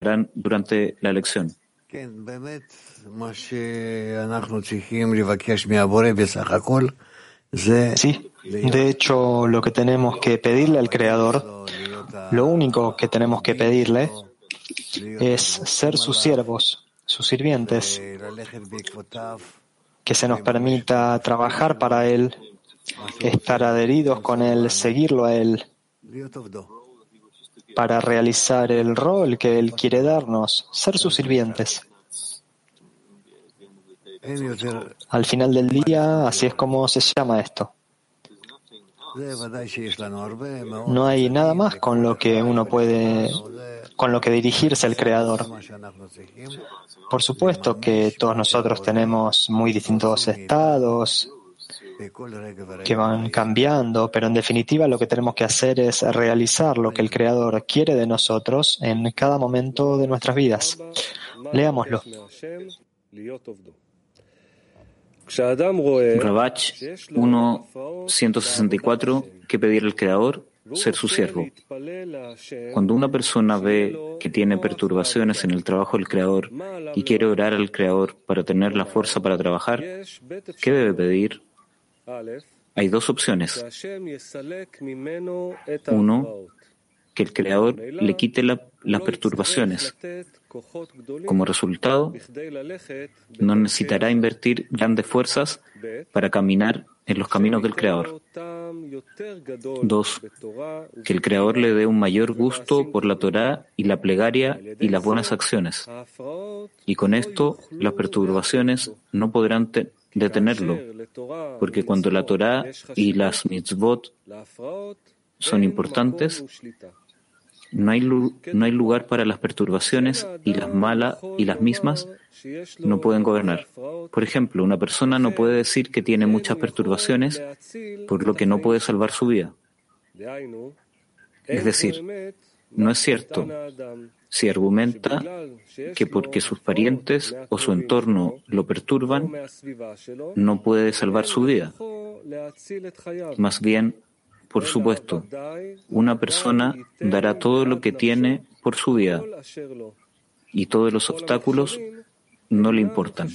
harán durante la elección. Sí, de hecho, lo que tenemos que pedirle al Creador, lo único que tenemos que pedirle es ser sus siervos, sus sirvientes, que se nos permita trabajar para Él, estar adheridos con Él, seguirlo a Él, para realizar el rol que Él quiere darnos, ser sus sirvientes. Al final del día, así es como se llama esto. No hay nada más con lo que uno puede, con lo que dirigirse al Creador. Por supuesto que todos nosotros tenemos muy distintos estados que van cambiando, pero en definitiva lo que tenemos que hacer es realizar lo que el Creador quiere de nosotros en cada momento de nuestras vidas. Leámoslo. Rabach 1.164, que pedir al Creador, ser su siervo. Cuando una persona ve que tiene perturbaciones en el trabajo del Creador y quiere orar al Creador para tener la fuerza para trabajar, ¿qué debe pedir? Hay dos opciones. Uno, que el Creador le quite las perturbaciones. Como resultado, no necesitará invertir grandes fuerzas para caminar en los caminos del Creador. Dos, que el Creador le dé un mayor gusto por la Torá y la plegaria y las buenas acciones. Y con esto, las perturbaciones no podrán detenerlo, porque cuando la Torá y las mitzvot son importantes, no hay, no hay lugar para las perturbaciones y las malas y las mismas no pueden gobernar. Por ejemplo, una persona no puede decir que tiene muchas perturbaciones por lo que no puede salvar su vida. Es decir, no es cierto si argumenta que porque sus parientes o su entorno lo perturban, no puede salvar su vida. Más bien, por supuesto, una persona dará todo lo que tiene por su vida y todos los obstáculos no le importan.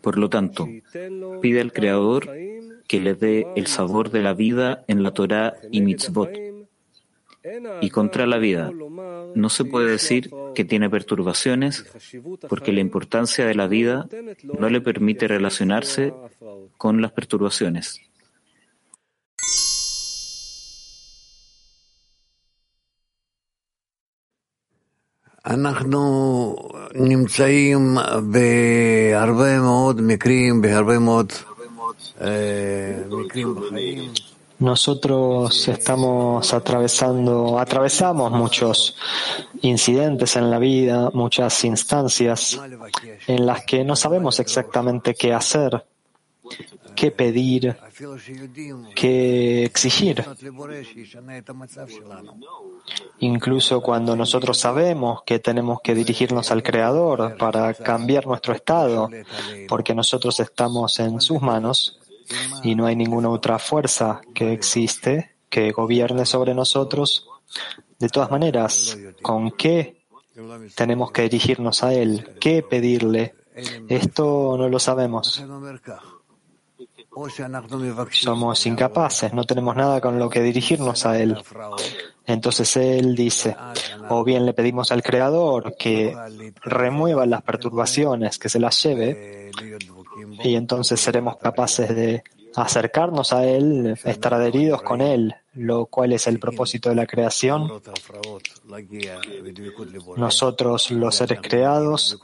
Por lo tanto, pide al Creador que le dé el sabor de la vida en la Torah y mitzvot y contra la vida. No se puede decir que tiene perturbaciones porque la importancia de la vida no le permite relacionarse con las perturbaciones. Nosotros estamos atravesando, atravesamos muchos incidentes en la vida, muchas instancias en las que no sabemos exactamente qué hacer, qué pedir, qué exigir. Incluso cuando nosotros sabemos que tenemos que dirigirnos al Creador para cambiar nuestro estado, porque nosotros estamos en sus manos, y no hay ninguna otra fuerza que existe que gobierne sobre nosotros. De todas maneras, ¿con qué tenemos que dirigirnos a Él? ¿Qué pedirle? Esto no lo sabemos. Somos incapaces, no tenemos nada con lo que dirigirnos a Él. Entonces Él dice, o bien le pedimos al Creador que remueva las perturbaciones, que se las lleve, y entonces seremos capaces de acercarnos a Él, estar adheridos con Él, lo cual es el propósito de la creación. Nosotros, los seres creados,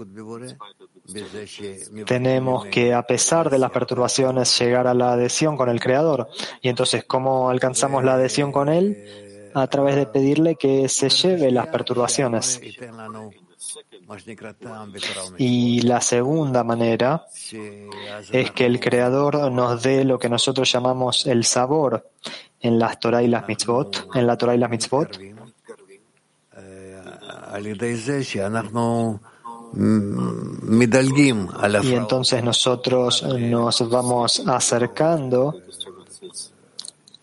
tenemos que, a pesar de las perturbaciones, llegar a la adhesión con el Creador. Y entonces, ¿cómo alcanzamos la adhesión con Él? A través de pedirle que se lleve las perturbaciones. Y la segunda manera es que el Creador nos dé lo que nosotros llamamos el sabor en las Torah y las mitzvot, en la Torah y las mitzvot. Y entonces nosotros nos vamos acercando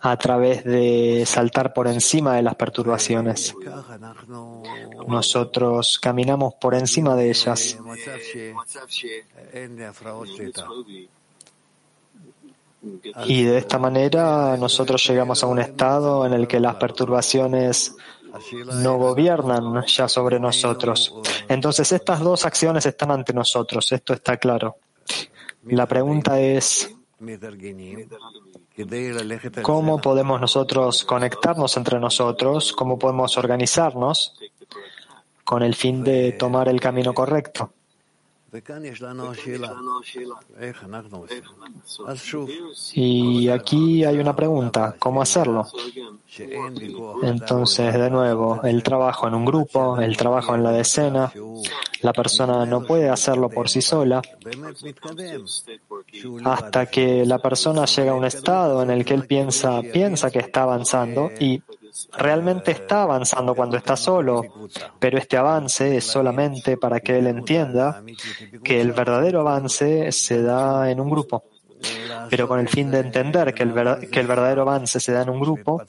a través de saltar por encima de las perturbaciones. Nosotros caminamos por encima de ellas. Y de esta manera nosotros llegamos a un estado en el que las perturbaciones no gobiernan ya sobre nosotros. Entonces estas dos acciones están ante nosotros, esto está claro. La pregunta es, ¿cómo podemos nosotros conectarnos entre nosotros? ¿Cómo podemos organizarnos con el fin de tomar el camino correcto? Y aquí hay una pregunta, ¿cómo hacerlo? Entonces, de nuevo, el trabajo en un grupo, el trabajo en la decena, la persona no puede hacerlo por sí sola. hasta que la persona llega a un estado en el que él piensa, piensa que está avanzando y realmente está avanzando cuando está solo, pero este avance es solamente para que él entienda que el verdadero avance se da en un grupo. Pero con el fin de entender que el, que el verdadero avance se da en un grupo,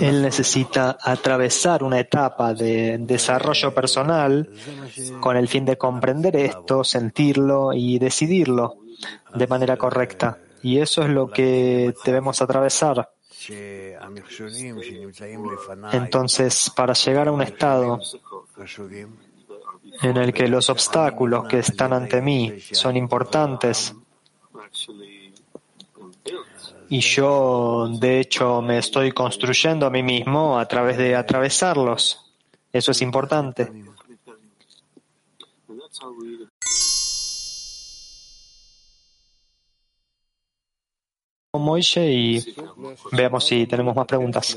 él necesita atravesar una etapa de desarrollo personal con el fin de comprender esto, sentirlo y decidirlo de manera correcta. Y eso es lo que debemos atravesar. Entonces, para llegar a un estado en el que los obstáculos que están ante mí son importantes y yo, de hecho, me estoy construyendo a mí mismo a través de atravesarlos. Eso es importante. Moishe y veamos si tenemos más preguntas.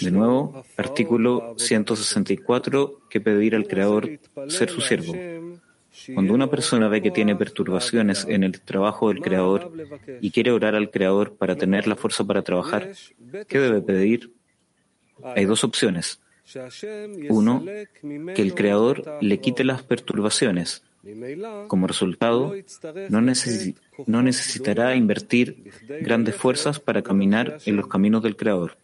De nuevo, artículo 164, que pedir al Creador ser su siervo. Cuando una persona ve que tiene perturbaciones en el trabajo del Creador y quiere orar al Creador para tener la fuerza para trabajar, ¿qué debe pedir? Hay dos opciones. Uno, que el Creador le quite las perturbaciones como resultado, no, necesitará invertir grandes fuerzas para caminar en los caminos del Creador.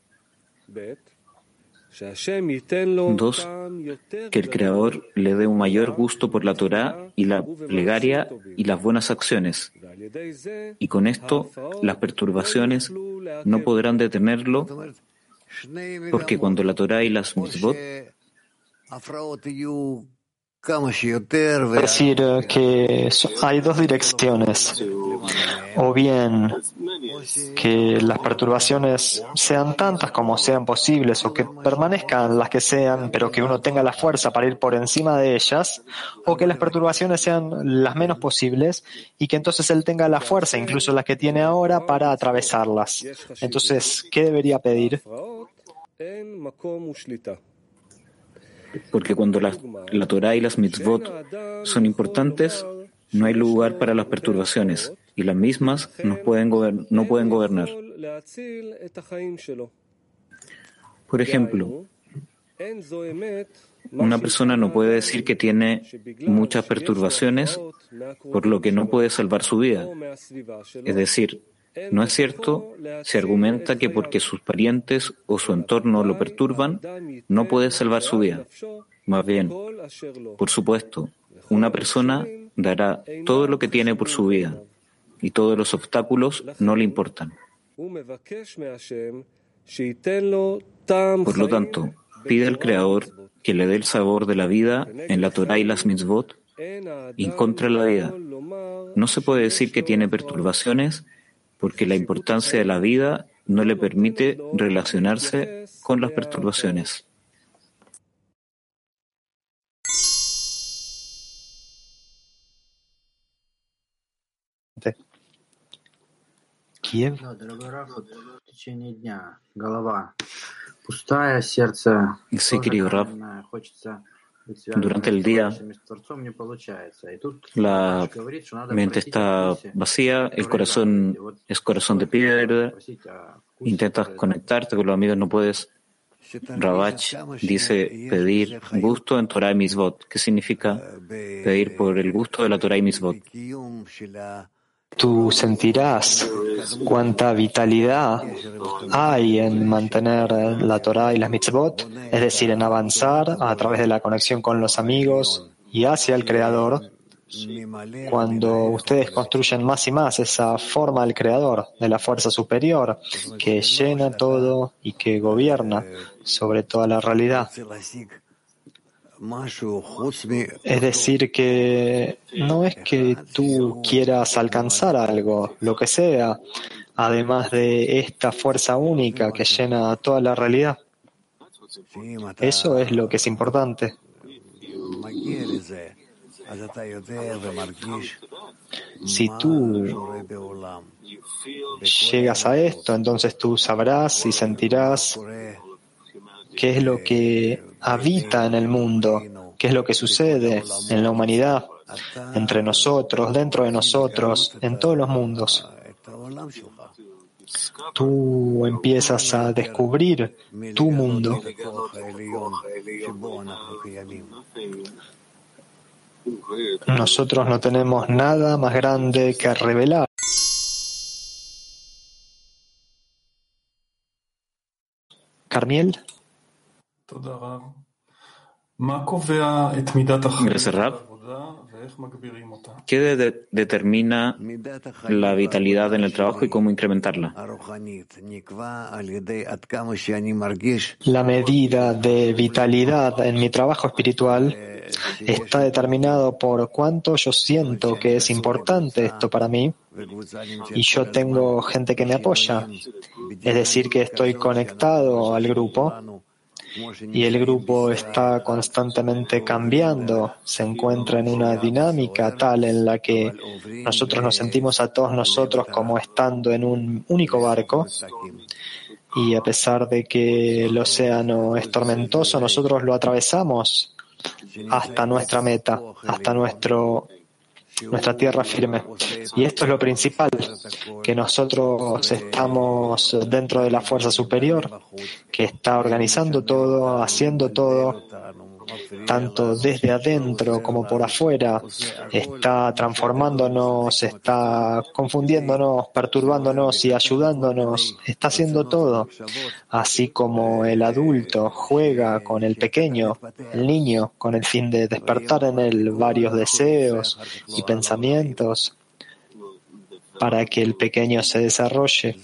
Dos, que el Creador le dé un mayor gusto por la Torah y la plegaria y las buenas acciones. Y con esto, las perturbaciones no podrán detenerlo, porque cuando la Torah y las mitzvot decir que hay dos direcciones, o bien que las perturbaciones sean tantas como sean posibles, o que permanezcan las que sean, pero que uno tenga la fuerza para ir por encima de ellas, o que las perturbaciones sean las menos posibles y que entonces él tenga la fuerza, incluso las que tiene ahora, para atravesarlas. Entonces, ¿qué debería pedir? Porque cuando la, la Torah y las mitzvot son importantes, no hay lugar para las perturbaciones y las mismas no pueden, no pueden gobernar. Por ejemplo, una persona no puede decir que tiene muchas perturbaciones por lo que no puede salvar su vida. Es decir, no es cierto, se argumenta que porque sus parientes o su entorno lo perturban, no puede salvar su vida. Más bien, por supuesto, una persona dará todo lo que tiene por su vida y todos los obstáculos no le importan. Por lo tanto, pide al Creador que le dé el sabor de la vida en la Torah y las mitzvot y contra la vida. No se puede decir que tiene perturbaciones porque la importancia de la vida no le permite relacionarse con las perturbaciones. Kiev. Sí, querido Rab, durante el día la mente está vacía, el corazón es corazón de piedra, intentas conectarte con los amigos, no puedes. Ravach dice pedir gusto en Torah y Mitzvot, que significa pedir por el gusto de la Torah y Mitzvot. Tú sentirás cuánta vitalidad hay en mantener la Torah y las mitzvot, es decir, en avanzar a través de la conexión con los amigos y hacia el Creador, cuando ustedes construyen más y más esa forma del Creador, de la fuerza superior, que llena todo y que gobierna sobre toda la realidad. Es decir, que no es que tú quieras alcanzar algo, lo que sea, además de esta fuerza única que llena toda la realidad. Eso es lo que es importante. Si tú llegas a esto, entonces tú sabrás y sentirás qué es lo que habita en el mundo, qué es lo que sucede en la humanidad, entre nosotros, dentro de nosotros, en todos los mundos. Tú empiezas a descubrir tu mundo. Nosotros no tenemos nada más grande que revelar. Carmiel. Gracias, Rab. ¿Qué determina la vitalidad en el trabajo y cómo incrementarla? La medida de vitalidad en mi trabajo espiritual está determinado por cuánto yo siento que es importante esto para mí. Y yo tengo gente que me apoya, es decir, que estoy conectado al grupo y el grupo está constantemente cambiando, se encuentra en una dinámica tal en la que nosotros nos sentimos a todos nosotros como estando en un único barco. y a pesar de que el océano es tormentoso, nosotros lo atravesamos hasta nuestra meta, hasta nuestro nuestra tierra firme. Y esto es lo principal, que nosotros estamos dentro de la fuerza superior, que está organizando todo, haciendo todo, tanto desde adentro como por afuera, está transformándonos, está confundiéndonos, perturbándonos y ayudándonos, está haciendo todo, así como el adulto juega con el pequeño, el niño, con el fin de despertar en él varios deseos y pensamientos para que el pequeño se desarrolle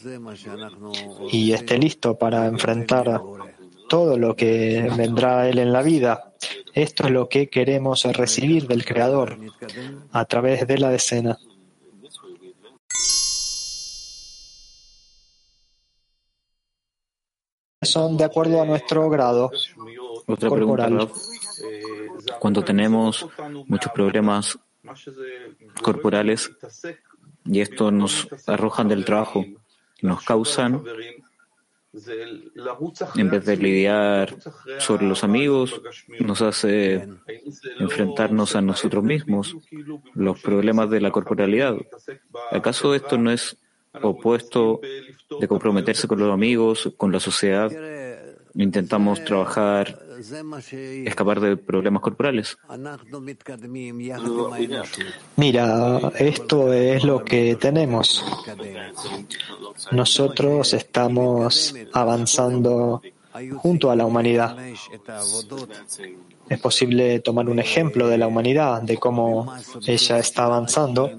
y esté listo para enfrentar todo lo que vendrá a Él en la vida. Esto es lo que queremos recibir del Creador a través de la decena. Son de acuerdo a nuestro grado Otra corporal. Cuando tenemos muchos problemas corporales y esto nos arrojan del trabajo, nos causan en vez de lidiar sobre los amigos, nos hace enfrentarnos a nosotros mismos, los problemas de la corporalidad. ¿Acaso esto no es opuesto de comprometerse con los amigos, con la sociedad? Intentamos trabajar, escapar de problemas corporales. Mira, esto es lo que tenemos. Nosotros estamos avanzando junto a la humanidad. Es posible tomar un ejemplo de la humanidad, de cómo ella está avanzando,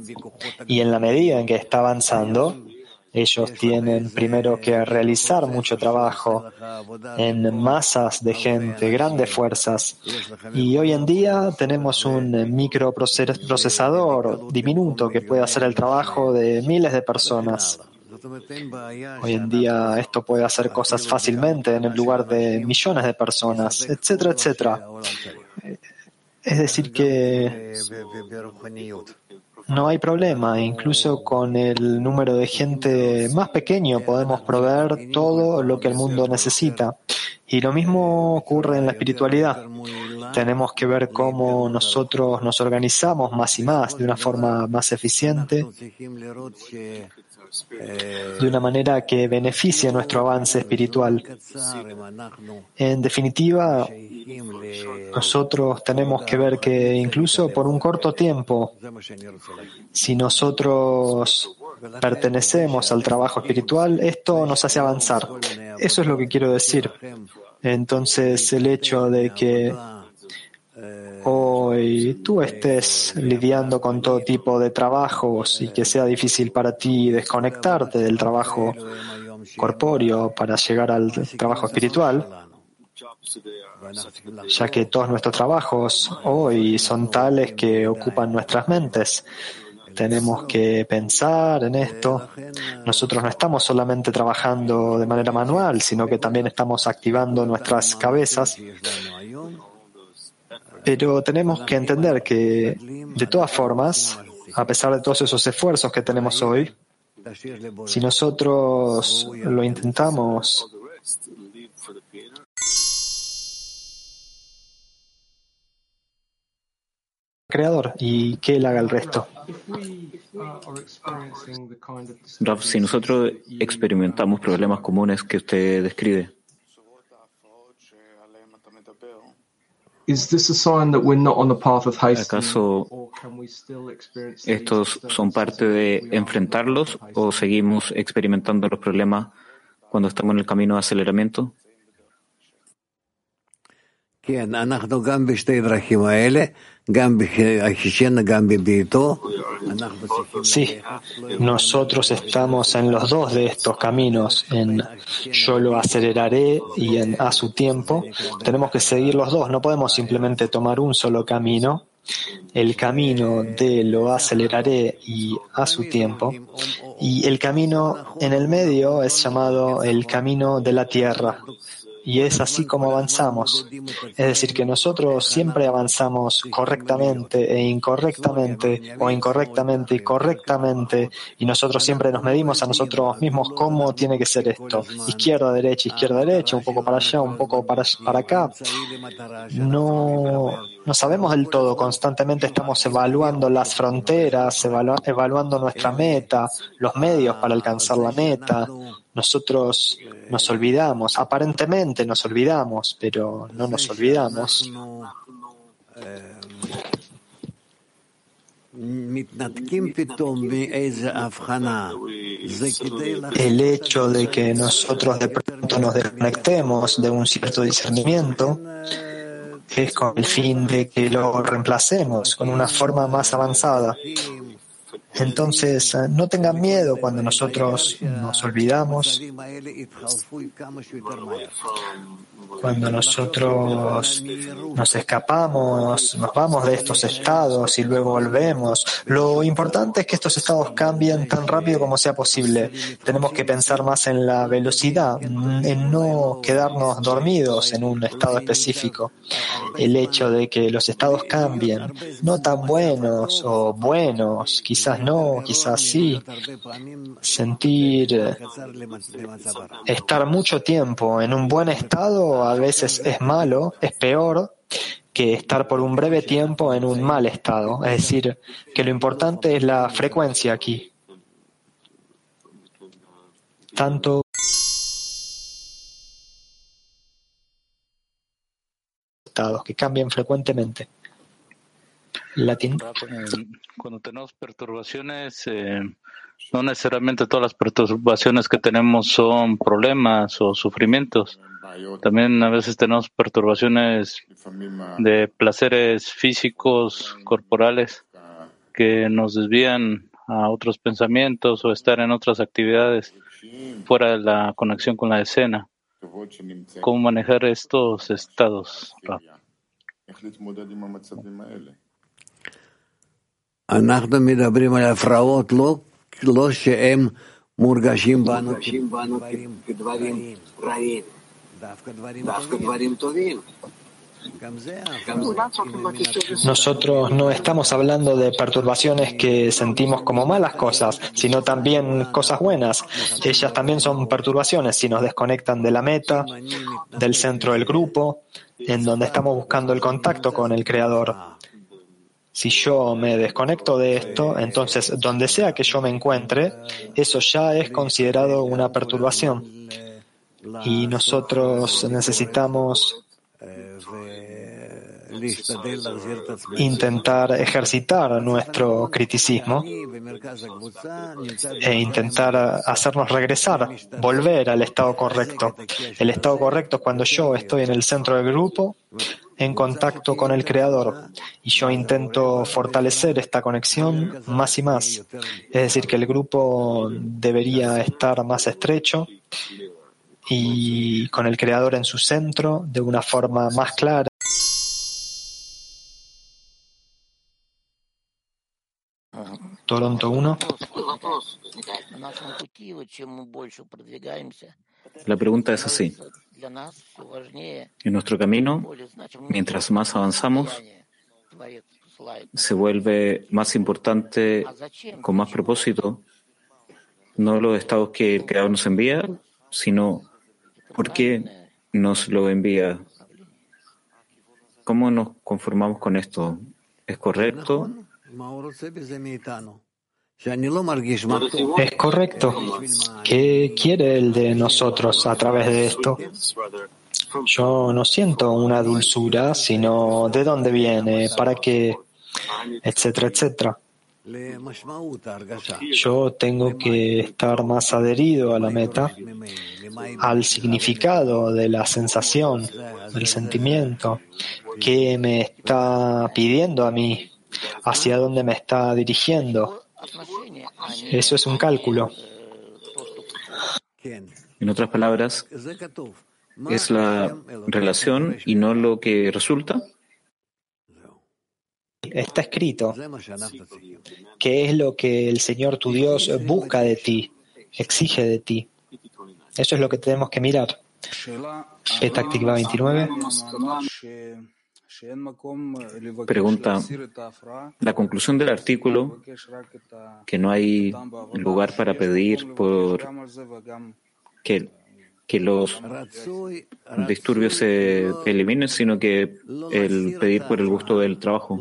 y en la medida en que está avanzando, ellos tienen primero que realizar mucho trabajo en masas de gente, grandes fuerzas. Y hoy en día tenemos un microprocesador diminuto que puede hacer el trabajo de miles de personas. Hoy en día esto puede hacer cosas fácilmente en el lugar de millones de personas, etcétera, etcétera. Es decir que no hay problema, incluso con el número de gente más pequeño podemos proveer todo lo que el mundo necesita. Y lo mismo ocurre en la espiritualidad. tenemos que ver cómo nosotros nos organizamos más y más de una forma más eficiente, de una manera que beneficie nuestro avance espiritual. En definitiva, nosotros tenemos que ver que incluso por un corto tiempo, si nosotros pertenecemos al trabajo espiritual, esto nos hace avanzar. Eso es lo que quiero decir. Entonces, el hecho de que hoy tú estés lidiando con todo tipo de trabajos y que sea difícil para ti desconectarte del trabajo corpóreo para llegar al trabajo espiritual, ya que todos nuestros trabajos hoy son tales que ocupan nuestras mentes. Tenemos que pensar en esto. Nosotros no estamos solamente trabajando de manera manual, sino que también estamos activando nuestras cabezas. Pero tenemos que entender que, de todas formas, a pesar de todos esos esfuerzos que tenemos hoy, si nosotros lo intentamos creador y que él haga el resto. si nosotros experimentamos problemas comunes que usted describe, ¿acaso estos son parte de enfrentarlos o seguimos experimentando los problemas cuando estamos en el camino de aceleramiento? Sí, nosotros estamos en los dos de estos caminos, en yo lo aceleraré y en a su tiempo. Tenemos que seguir los dos, no podemos simplemente tomar un solo camino, el camino de lo aceleraré y a su tiempo, y el camino en el medio es llamado el camino de la tierra, y es así como avanzamos. Es decir, que nosotros siempre avanzamos correctamente e incorrectamente, o incorrectamente y correctamente, y nosotros siempre nos medimos a nosotros mismos cómo tiene que ser esto. Izquierda, derecha, izquierda, derecha, un poco para allá, un poco para, para acá. No, no sabemos del todo. Constantemente estamos evaluando las fronteras, evaluando nuestra meta, los medios para alcanzar la meta. Nosotros nos olvidamos, aparentemente nos olvidamos, pero no nos olvidamos. El hecho de que nosotros de pronto nos desconectemos de un cierto discernimiento es con el fin de que lo reemplacemos con una forma más avanzada. Entonces, eh, no tengan miedo cuando nosotros nos olvidamos, cuando nosotros nos escapamos, nos vamos de estos estados y luego volvemos. Lo importante es que estos estados cambien tan rápido como sea posible. Tenemos que pensar más en la velocidad, en no quedarnos dormidos en un estado específico. El hecho de que los estados cambien, no tan buenos o buenos, quizás no, quizás sí. Sentir, eh, estar mucho tiempo en un buen estado a veces es malo, es peor que estar por un breve tiempo en un mal estado. Es decir, que lo importante es la frecuencia aquí. Tanto que cambian frecuentemente. Latín. Cuando tenemos perturbaciones, eh, no necesariamente todas las perturbaciones que tenemos son problemas o sufrimientos. También a veces tenemos perturbaciones de placeres físicos, corporales, que nos desvían a otros pensamientos o estar en otras actividades fuera de la conexión con la escena. ¿Cómo manejar estos estados? Nosotros no estamos hablando de perturbaciones que sentimos como malas cosas, sino también cosas buenas. Ellas también son perturbaciones si nos desconectan de la meta, del centro del grupo, en donde estamos buscando el contacto con el Creador. Si yo me desconecto de esto, entonces donde sea que yo me encuentre, eso ya es considerado una perturbación. Y nosotros necesitamos intentar ejercitar nuestro criticismo e intentar hacernos regresar, volver al estado correcto. El estado correcto es cuando yo estoy en el centro del grupo, en contacto con el Creador, y yo intento fortalecer esta conexión más y más. Es decir, que el grupo debería estar más estrecho y con el Creador en su centro de una forma más clara. Toronto 1. La pregunta es así. En nuestro camino, mientras más avanzamos, se vuelve más importante, con más propósito, no los estados que el Creador nos envía, sino por qué nos lo envía. ¿Cómo nos conformamos con esto? ¿Es correcto? Es correcto. ¿Qué quiere el de nosotros a través de esto? Yo no siento una dulzura, sino de dónde viene, para qué, etcétera, etcétera. Yo tengo que estar más adherido a la meta, al significado de la sensación, del sentimiento, que me está pidiendo a mí hacia dónde me está dirigiendo. Eso es un cálculo. En otras palabras, es la relación y no lo que resulta. Está escrito. ¿Qué es lo que el Señor tu Dios busca de ti, exige de ti? Eso es lo que tenemos que mirar. Petactiva 29. Pregunta, la conclusión del artículo, que no hay lugar para pedir por que que los disturbios se eliminen, sino que el pedir por el gusto del trabajo.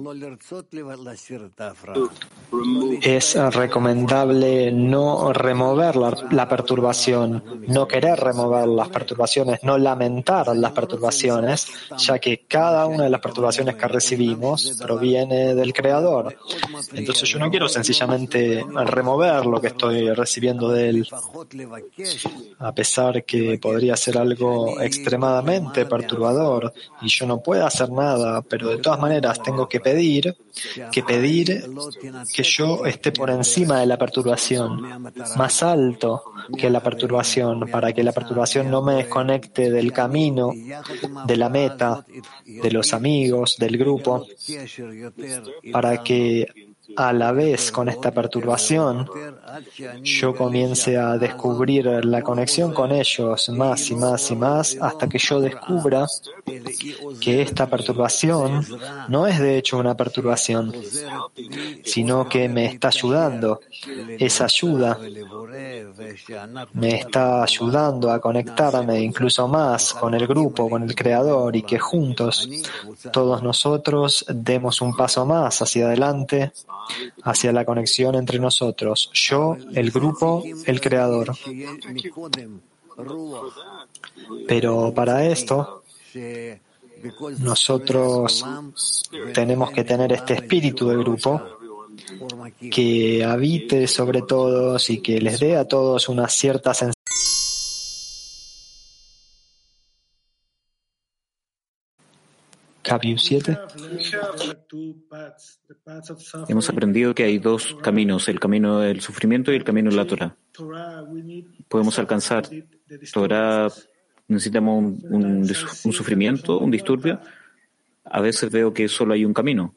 Es recomendable no remover la, perturbación, no querer remover las perturbaciones, no lamentar las perturbaciones, ya que cada una de las perturbaciones que recibimos proviene del Creador. Entonces yo no quiero sencillamente remover lo que estoy recibiendo de Él, a pesar que podría ser algo extremadamente perturbador y yo no puedo hacer nada, pero de todas maneras tengo que pedir, que pedir que yo esté por encima de la perturbación, más alto que la perturbación, para que la perturbación no me desconecte del camino, de la meta, de los amigos, del grupo, para que a la vez con esta perturbación, yo comience a descubrir la conexión con ellos más y más y más hasta que yo descubra que esta perturbación no es de hecho una perturbación, sino que me está ayudando. Esa ayuda me está ayudando a conectarme incluso más con el grupo, con el creador y que juntos todos nosotros demos un paso más hacia adelante hacia la conexión entre nosotros, yo, el grupo, el creador. Pero para esto, nosotros tenemos que tener este espíritu de grupo que habite sobre todos y que les dé a todos una cierta sensación Hemos aprendido que hay dos caminos, el camino del sufrimiento y el camino de la Torah. Podemos alcanzar Torah, necesitamos un, un sufrimiento, un disturbio. A veces veo que solo hay un camino.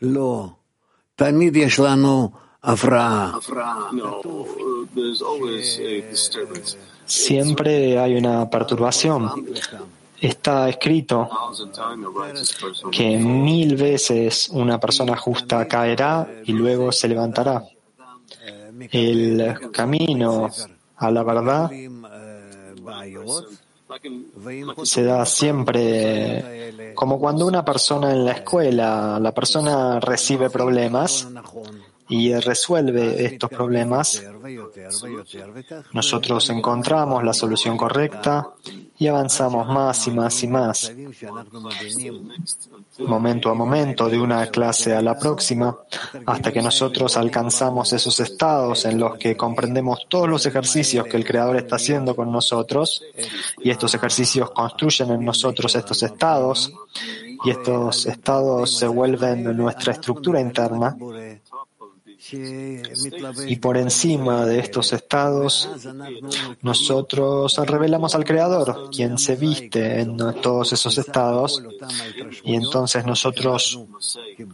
No. Siempre hay una perturbación. Está escrito que mil veces una persona justa caerá y luego se levantará. El camino a la verdad se da siempre como cuando una persona en la escuela, la persona recibe problemas y resuelve estos problemas, nosotros encontramos la solución correcta y avanzamos más y más y más, momento a momento, de una clase a la próxima, hasta que nosotros alcanzamos esos estados en los que comprendemos todos los ejercicios que el Creador está haciendo con nosotros, y estos ejercicios construyen en nosotros estos estados, y estos estados se vuelven nuestra estructura interna, y por encima de estos estados, nosotros revelamos al Creador, quien se viste en todos esos estados, y entonces nosotros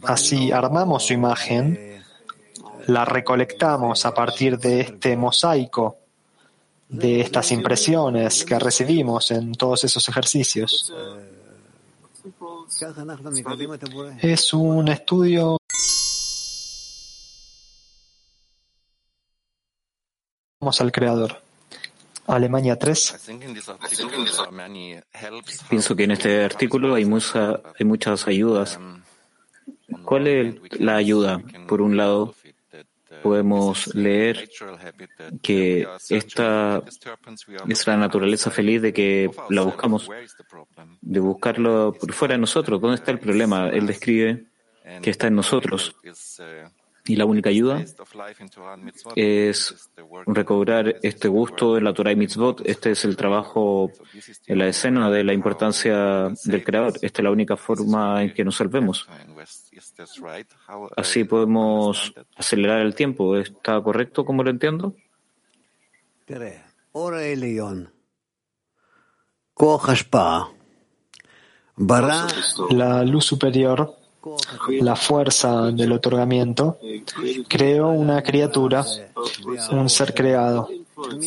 así armamos su imagen, la recolectamos a partir de este mosaico, de estas impresiones que recibimos en todos esos ejercicios. Es un estudio al Creador. Alemania 3. Pienso que en este artículo hay, mucha, hay muchas ayudas. ¿Cuál es la ayuda? Por un lado, podemos leer que esta es la naturaleza feliz de que la buscamos, de buscarlo por fuera de nosotros. ¿Dónde está el problema? Él describe que está en nosotros. Y la única ayuda es recobrar este gusto en la Torah y Mitzvot. Este es el trabajo en la escena de la importancia del Creador. Esta es la única forma en que nos salvemos. Así podemos acelerar el tiempo. ¿Está correcto como lo entiendo? La luz superior la fuerza del otorgamiento, creó una criatura, un ser creado,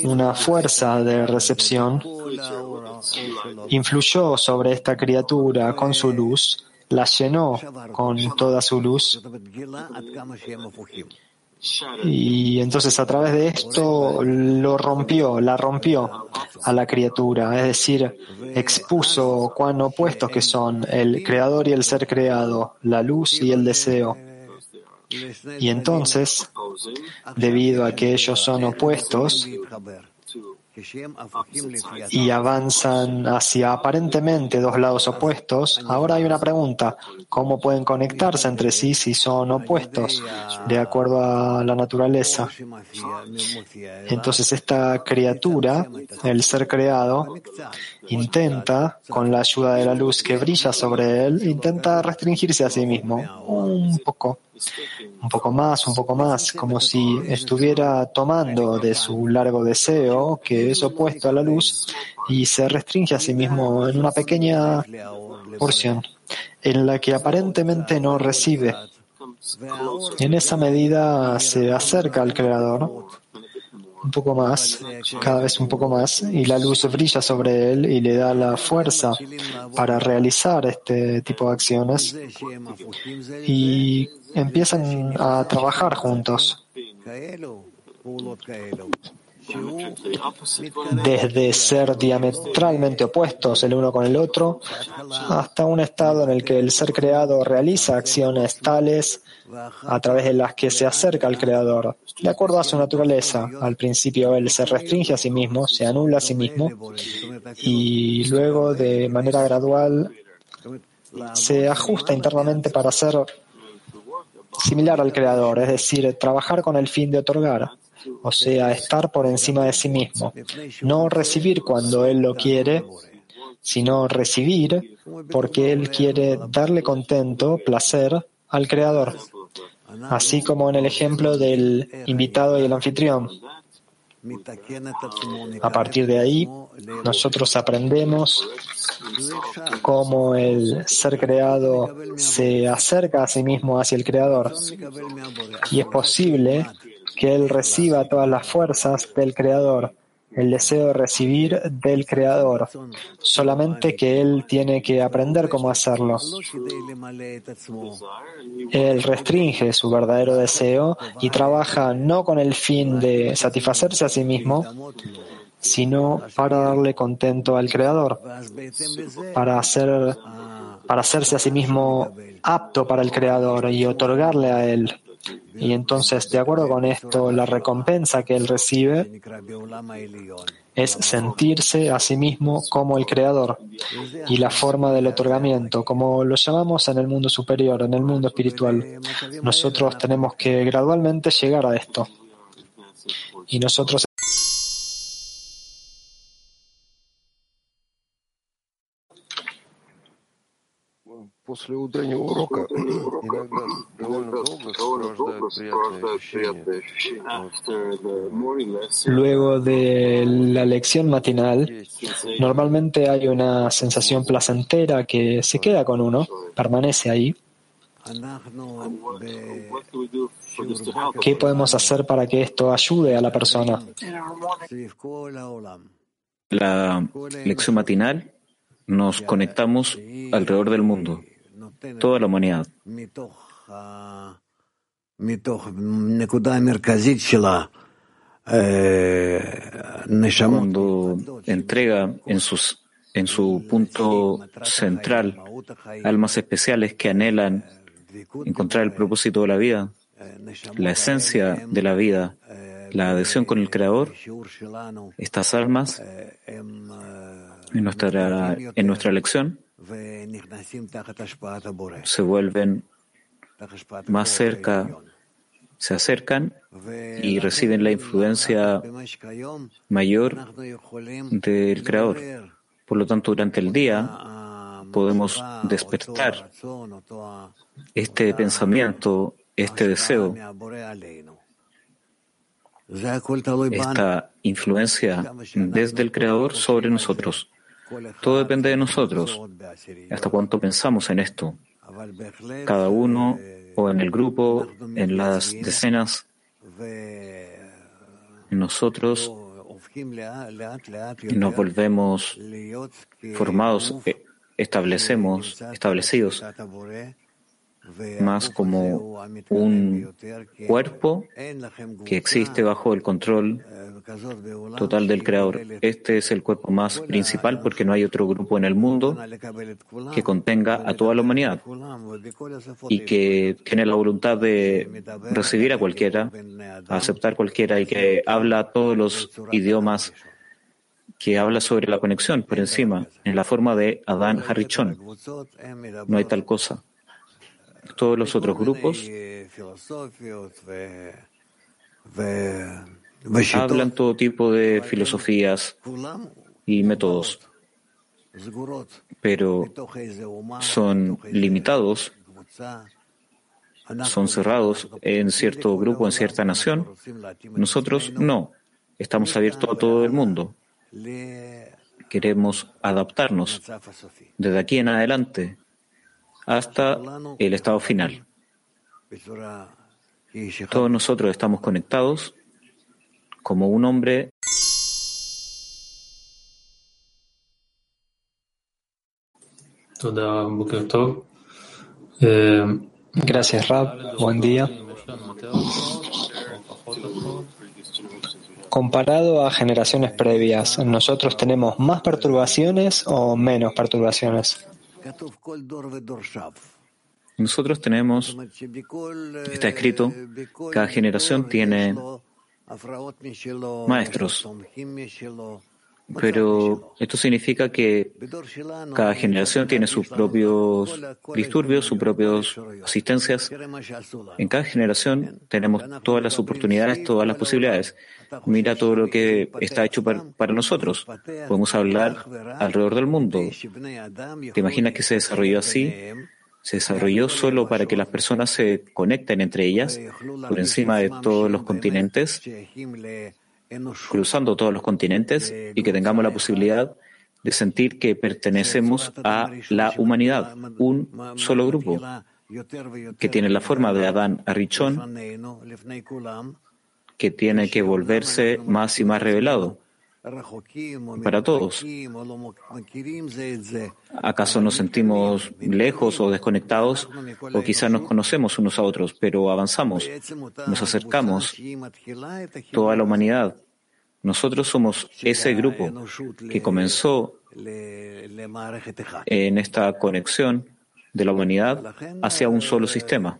una fuerza de recepción, influyó sobre esta criatura con su luz, la llenó con toda su luz y entonces a través de esto lo rompió, la rompió a la criatura, es decir, expuso cuán opuestos que son el creador y el ser creado, la luz y el deseo. Y entonces, debido a que ellos son opuestos, y avanzan hacia aparentemente dos lados opuestos, ahora hay una pregunta, ¿cómo pueden conectarse entre sí si son opuestos de acuerdo a la naturaleza? Entonces esta criatura, el ser creado, intenta, con la ayuda de la luz que brilla sobre él, intenta restringirse a sí mismo un poco un poco más, un poco más, como si estuviera tomando de su largo deseo, que es opuesto a la luz, y se restringe a sí mismo en una pequeña porción, en la que aparentemente no recibe. En esa medida se acerca al Creador un poco más, cada vez un poco más, y la luz brilla sobre él y le da la fuerza para realizar este tipo de acciones. Y empiezan a trabajar juntos. Desde ser diametralmente opuestos el uno con el otro hasta un estado en el que el ser creado realiza acciones tales a través de las que se acerca al Creador, de acuerdo a su naturaleza. Al principio él se restringe a sí mismo, se anula a sí mismo y luego de manera gradual se ajusta internamente para ser similar al Creador, es decir, trabajar con el fin de otorgar, o sea, estar por encima de sí mismo, no recibir cuando Él lo quiere, sino recibir porque Él quiere darle contento, placer al Creador así como en el ejemplo del invitado y el anfitrión. A partir de ahí, nosotros aprendemos cómo el ser creado se acerca a sí mismo hacia el creador. Y es posible que él reciba todas las fuerzas del creador el deseo de recibir del Creador, solamente que él tiene que aprender cómo hacerlo. Él restringe su verdadero deseo y trabaja no con el fin de satisfacerse a sí mismo, sino para darle contento al Creador, para, para hacerse a sí mismo apto para el Creador y otorgarle a Él. Y entonces, de acuerdo con esto, la recompensa que Él recibe es sentirse a sí mismo como el Creador y la forma del otorgamiento, como lo llamamos en el mundo superior, en el mundo espiritual. Nosotros tenemos que gradualmente llegar a esto. Y nosotros После утреннего урока иногда довольно долго сопровождают приятные ощущения. Luego de la lección matinal, normalmente hay una sensación placentera que se queda con uno, permanece ahí. ¿Qué podemos hacer para que esto ayude a la persona? La lección matinal nos conectamos alrededor del mundo toda la humanidad. Cuando entrega en, sus, en su punto central almas especiales que anhelan encontrar el propósito de la vida, la esencia de la vida, la adhesión con el Creador, estas almas en nuestra, en nuestra lección se vuelven más cerca, se acercan y reciben la influencia mayor del Creador. Por lo tanto, durante el día podemos despertar este pensamiento, este deseo, esta influencia desde el Creador sobre nosotros. Todo depende de nosotros. ¿Hasta cuánto pensamos en esto? Cada uno o en el grupo, en las decenas, en nosotros nos volvemos formados, eh, establecemos, establecidos más como un cuerpo que existe bajo el control total del Creador. Este es el cuerpo más principal porque no hay otro grupo en el mundo que contenga a toda la humanidad y que tiene la voluntad de recibir a cualquiera, aceptar cualquiera y que habla todos los idiomas que habla sobre la conexión por encima, en la forma de Adán Harichon. No hay tal cosa todos los otros grupos hablan todo tipo de filosofías y métodos, pero son limitados, son cerrados en cierto grupo, en cierta nación. Nosotros no, estamos abiertos a todo el mundo. Queremos adaptarnos desde aquí en adelante hasta el estado final. Todos nosotros estamos conectados como un hombre. Gracias, Rab. Buen día. Comparado a generaciones previas, ¿nosotros tenemos más perturbaciones o menos perturbaciones? Nosotros tenemos, está escrito, cada generación tiene maestros, pero esto significa que cada generación tiene sus propios disturbios, sus propias asistencias. En cada generación tenemos todas las oportunidades, todas las posibilidades. Mira todo lo que está hecho para, nosotros. Podemos hablar alrededor del mundo. ¿Te imaginas que se desarrolló así? Se desarrolló solo para que las personas se conecten entre ellas por encima de todos los continentes, cruzando todos los continentes y que tengamos la posibilidad de sentir que pertenecemos a la humanidad, un solo grupo que tiene la forma de Adán Arrichón, que tiene que volverse más y más revelado para todos. ¿Acaso nos sentimos lejos o desconectados? O quizás nos conocemos unos a otros, pero avanzamos, nos acercamos. Toda la humanidad. Nosotros somos ese grupo que comenzó en esta conexión de la humanidad hacia un solo sistema.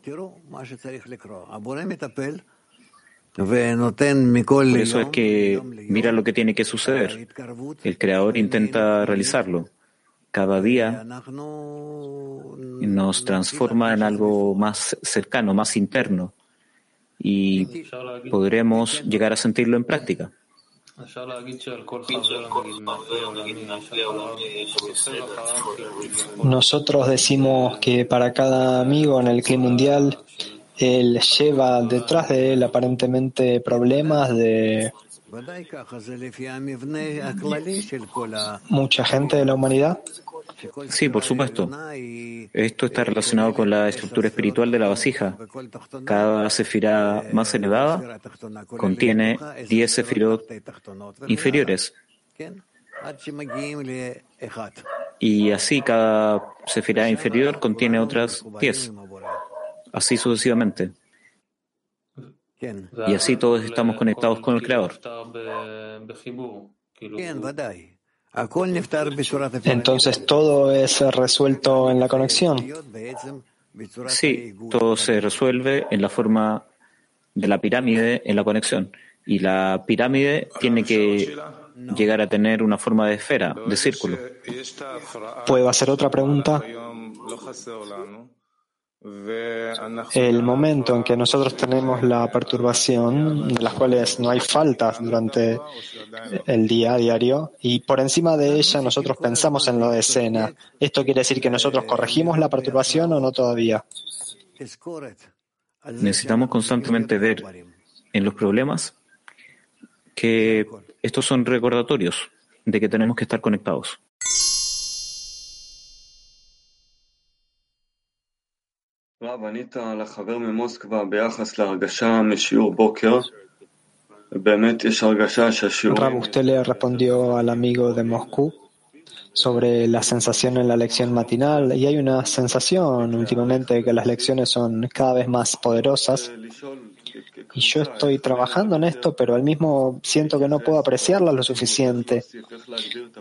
Por eso es que mira lo que tiene que suceder. El Creador intenta realizarlo. Cada día nos transforma en algo más cercano, más interno, y podremos llegar a sentirlo en práctica. Nosotros decimos que para cada amigo en el clima mundial él lleva detrás de él aparentemente problemas de mucha gente de la humanidad. Sí, por supuesto. Esto está relacionado con la estructura espiritual de la vasija. Cada sefirá más elevada contiene 10 sefirot inferiores. Y así cada sefirá inferior contiene otras 10 así sucesivamente. Y así todos estamos conectados con el Creador. Entonces todo es resuelto en la conexión. Sí, todo se resuelve en la forma de la pirámide en la conexión. Y la pirámide tiene que llegar a tener una forma de esfera, de círculo. ¿Puedo hacer otra pregunta? El momento en que nosotros tenemos la perturbación, de las cuales no hay faltas durante el día a diario, y por encima de ella nosotros pensamos en lo de escena. ¿Esto quiere decir que nosotros corregimos la perturbación o no todavía? Necesitamos constantemente ver en los problemas que estos son recordatorios de que tenemos que estar conectados. Le respondió al amigo de Moscú sobre la sensación en la lección matinal y hay una sensación últimamente que las lecciones son cada vez más poderosas y yo estoy trabajando en esto, pero al mismo siento que no puedo apreciarla lo suficiente.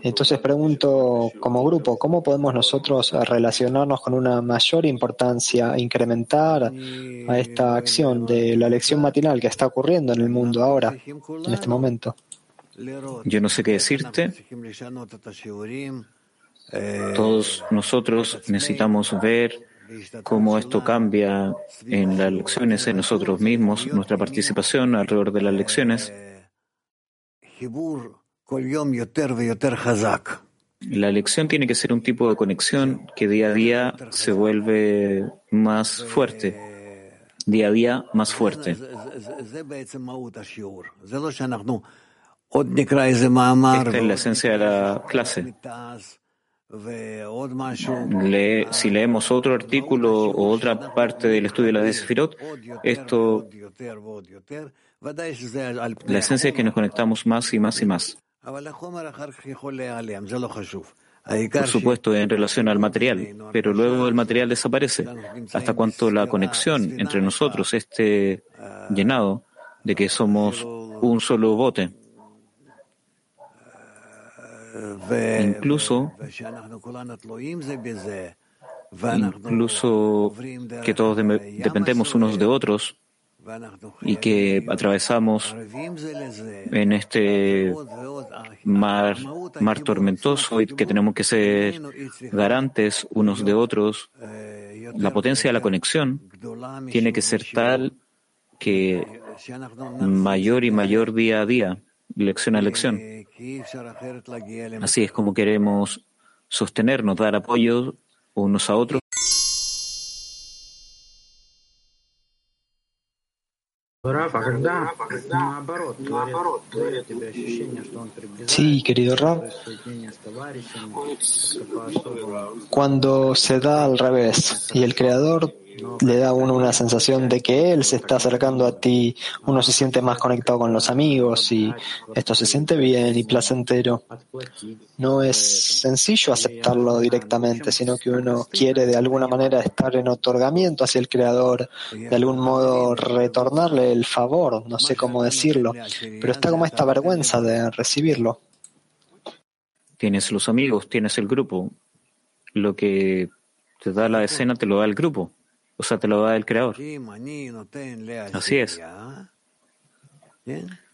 Entonces pregunto como grupo, ¿cómo podemos nosotros relacionarnos con una mayor importancia, incrementar a esta acción de la lección matinal que está ocurriendo en el mundo ahora, en este momento? Yo no sé qué decirte. Todos nosotros necesitamos ver cómo esto cambia en las lecciones, en nosotros mismos, nuestra participación alrededor de las lecciones. La lección tiene que ser un tipo de conexión que día a día se vuelve más fuerte, día a día más fuerte. Esta es la esencia de la clase si leemos otro artículo o otra parte del estudio de la de Sefirot, esto, la esencia es que nos conectamos más y más y más. Por supuesto, en relación al material, pero luego el material desaparece. Hasta cuanto la conexión entre nosotros esté llenado de que somos un solo bote. Incluso, incluso que todos dependemos unos de otros y que atravesamos en este mar, mar tormentoso y que tenemos que ser garantes unos de otros, la potencia de la conexión tiene que ser tal que mayor y mayor día a día, lección a lección. Así es como queremos sostenernos, dar apoyo unos a otros. Sí, querido Rab. Cuando se da al revés y el Creador le da a uno una sensación de que él se está acercando a ti, uno se siente más conectado con los amigos y esto se siente bien y placentero. No es sencillo aceptarlo directamente, sino que uno quiere de alguna manera estar en otorgamiento hacia el Creador, de algún modo retornarle el favor, no sé cómo decirlo, pero está como esta vergüenza de recibirlo. Tienes los amigos, tienes el grupo. Lo que te da la escena te lo da el grupo. O sea, te lo da el creador. Así es.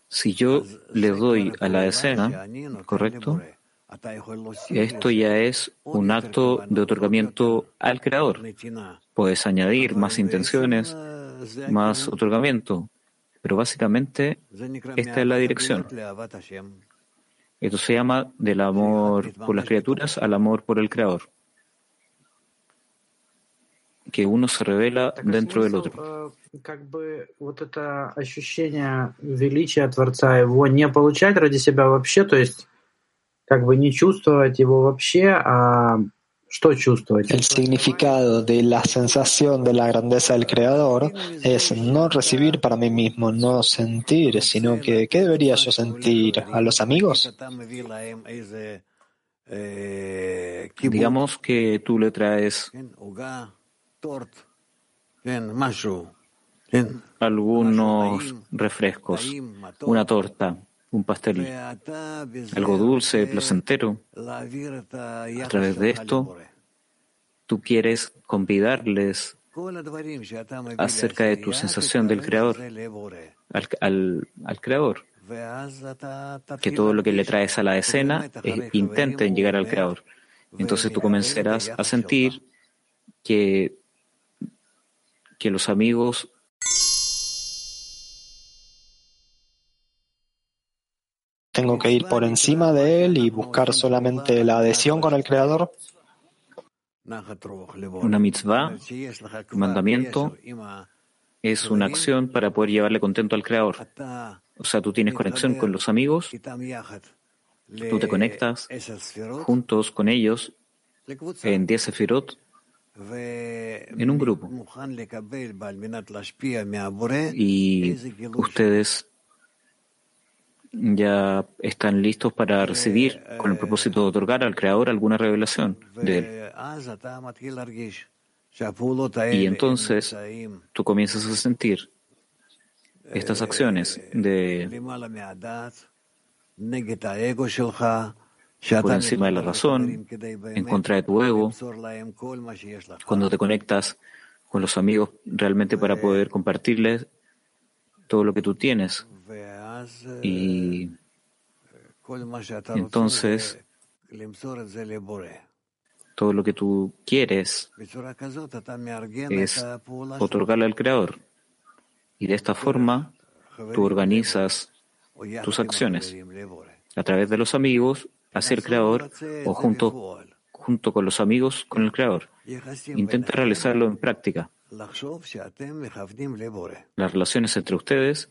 Si yo le doy a la escena, ¿correcto? Esto ya es un acto de otorgamiento al creador. Puedes añadir más intenciones, más otorgamiento, pero básicamente esta es la dirección. Esto se llama del amor por las criaturas al amor por el creador que uno se revela dentro del otro. как бы вот это ощущение величия Творца, его не получать ради себя вообще, то есть как бы не чувствовать его вообще, а что чувствовать? El significado de la sensación de la grandeza del Creador es no recibir para mí mismo, no sentir, sino que ¿qué debería yo sentir? ¿A los amigos? Digamos que tú le traes algunos refrescos, una torta, un pastel, algo dulce, placentero. A través de esto, tú quieres convidarles acerca de tu sensación del Creador, al, al, Creador. Que todo lo que le traes a la escena es, intenten llegar al Creador. Entonces tú comenzarás a sentir que que los amigos tengo que ir por encima de él y buscar solamente la adhesión con el Creador. Una mitzvah, un mandamiento, es una acción para poder llevarle contento al Creador. O sea, tú tienes conexión con los amigos, tú te conectas juntos con ellos en 10 sefirot en un grupo. Y ustedes ya están listos para recibir con el propósito de otorgar al Creador alguna revelación de Él. Y entonces tú comienzas a sentir estas acciones de por encima de la razón, en contra de tu ego, cuando te conectas con los amigos realmente para poder compartirles todo lo que tú tienes. Y entonces todo lo que tú quieres es otorgarle al Creador. Y de esta forma tú organizas tus acciones a través de los amigos hacia el Creador o junto, junto con los amigos con el Creador. Intenta realizarlo en práctica. Las relaciones entre ustedes,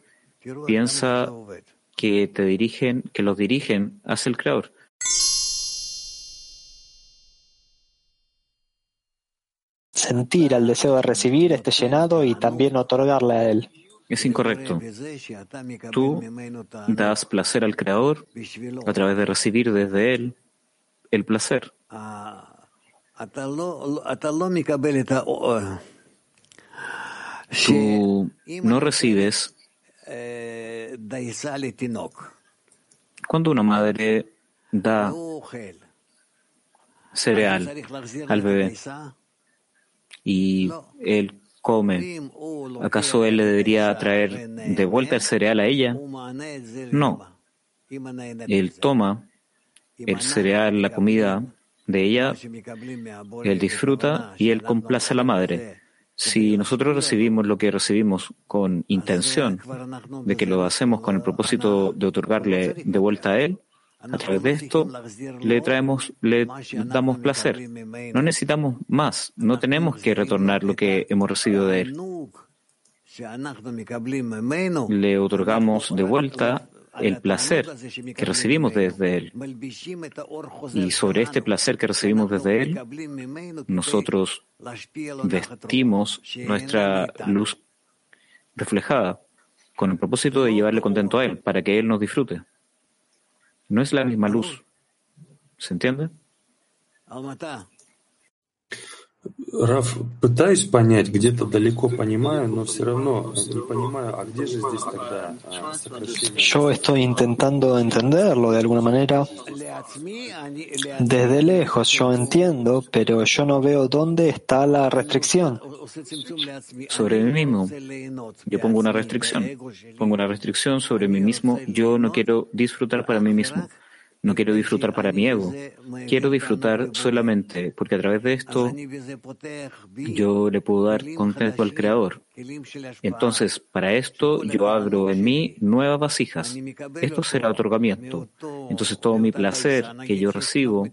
piensa que te dirigen, que los dirigen hacia el Creador. Sentir el deseo de recibir este llenado y también otorgarle a él. Es incorrecto. Tú das placer al Creador a través de recibir desde Él el placer. Tú no recibes cuando una madre da cereal al bebé y él ¿acaso él le debería traer de vuelta el cereal a ella? No. Él toma el cereal, la comida de ella, él disfruta y él complace a la madre. Si nosotros recibimos lo que recibimos con intención de que lo hacemos con el propósito de otorgarle de vuelta a él, a través de esto le traemos, le damos placer. No necesitamos más, no tenemos que retornar lo que hemos recibido de él. Le otorgamos de vuelta el placer que recibimos desde Él. Y sobre este placer que recibimos desde Él, nosotros vestimos nuestra luz reflejada con el propósito de llevarle contento a Él, para que Él nos disfrute. No es la misma luz. ¿Se entiende? Раф, пытаюсь понять, где-то далеко понимаю, но все равно не понимаю, а где же здесь тогда сокращение? Yo estoy intentando entenderlo de alguna manera. Desde lejos yo entiendo, pero yo no veo dónde está la restricción. Sobre mí mismo, yo pongo una restricción. Pongo una restricción sobre mí mismo. Yo no quiero disfrutar para mí mismo. No quiero disfrutar para mi ego. Quiero disfrutar solamente porque a través de esto yo le puedo dar contento al Creador. Entonces, para esto yo abro en mí nuevas vasijas. Esto será otorgamiento. Entonces, todo mi placer que yo recibo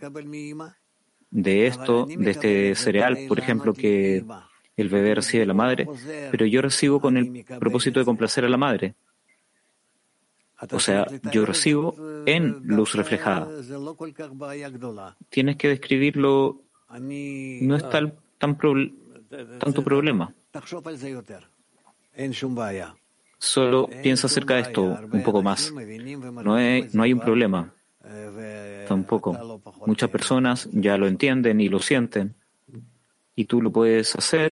de esto, de este cereal, por ejemplo, que el bebé recibe de la madre, pero yo recibo con el propósito de complacer a la madre. O sea, yo recibo en luz reflejada. Tienes que describirlo, no es tal, tan tanto problema. Solo piensa acerca de esto un poco más. No hay, no hay un problema. Tampoco. Muchas personas ya lo entienden y lo sienten. Y tú lo puedes hacer.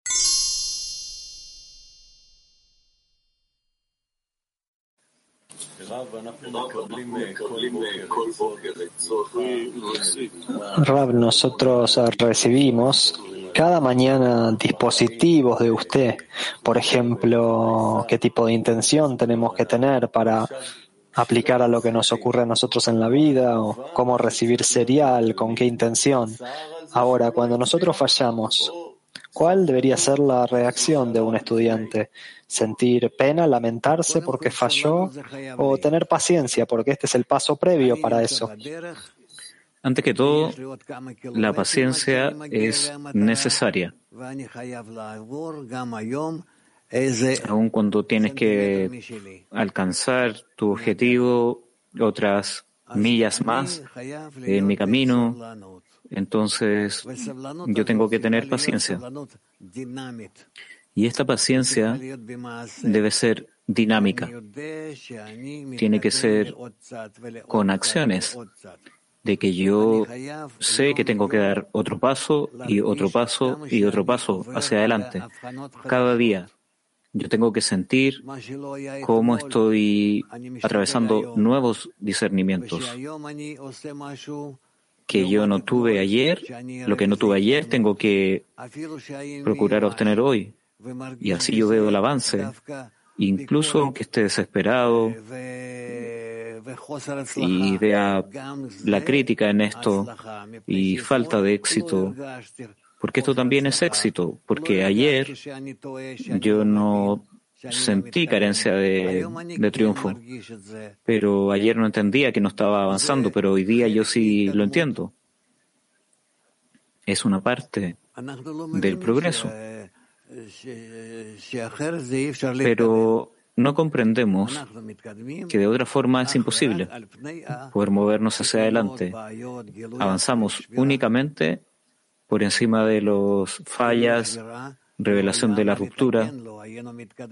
Rab, nosotros recibimos cada mañana dispositivos de usted, por ejemplo, qué tipo de intención tenemos que tener para aplicar a lo que nos ocurre a nosotros en la vida, o cómo recibir serial, con qué intención. Ahora, cuando nosotros fallamos, ¿cuál debería ser la reacción de un estudiante? Sentir pena, lamentarse porque falló o tener paciencia porque este es el paso previo para eso. Antes que todo, la paciencia es necesaria. Aun cuando tienes que alcanzar tu objetivo, otras millas más en mi camino, entonces yo tengo que tener paciencia. Y esta paciencia debe ser dinámica. Tiene que ser con acciones de que yo sé que tengo que dar otro paso y otro paso y otro paso hacia adelante. Cada día yo tengo que sentir cómo estoy atravesando nuevos discernimientos que yo no tuve ayer, lo que no tuve ayer tengo que procurar obtener hoy. Y así yo veo el avance, incluso aunque esté desesperado y vea la crítica en esto y falta de éxito, porque esto también es éxito, porque ayer yo no sentí carencia de, de, triunfo, pero ayer no entendía que no estaba avanzando, pero hoy día yo sí lo entiendo. Es una parte del progreso. Pero no comprendemos que de otra forma es imposible poder movernos hacia adelante. Avanzamos únicamente por encima de las fallas, revelación de la ruptura.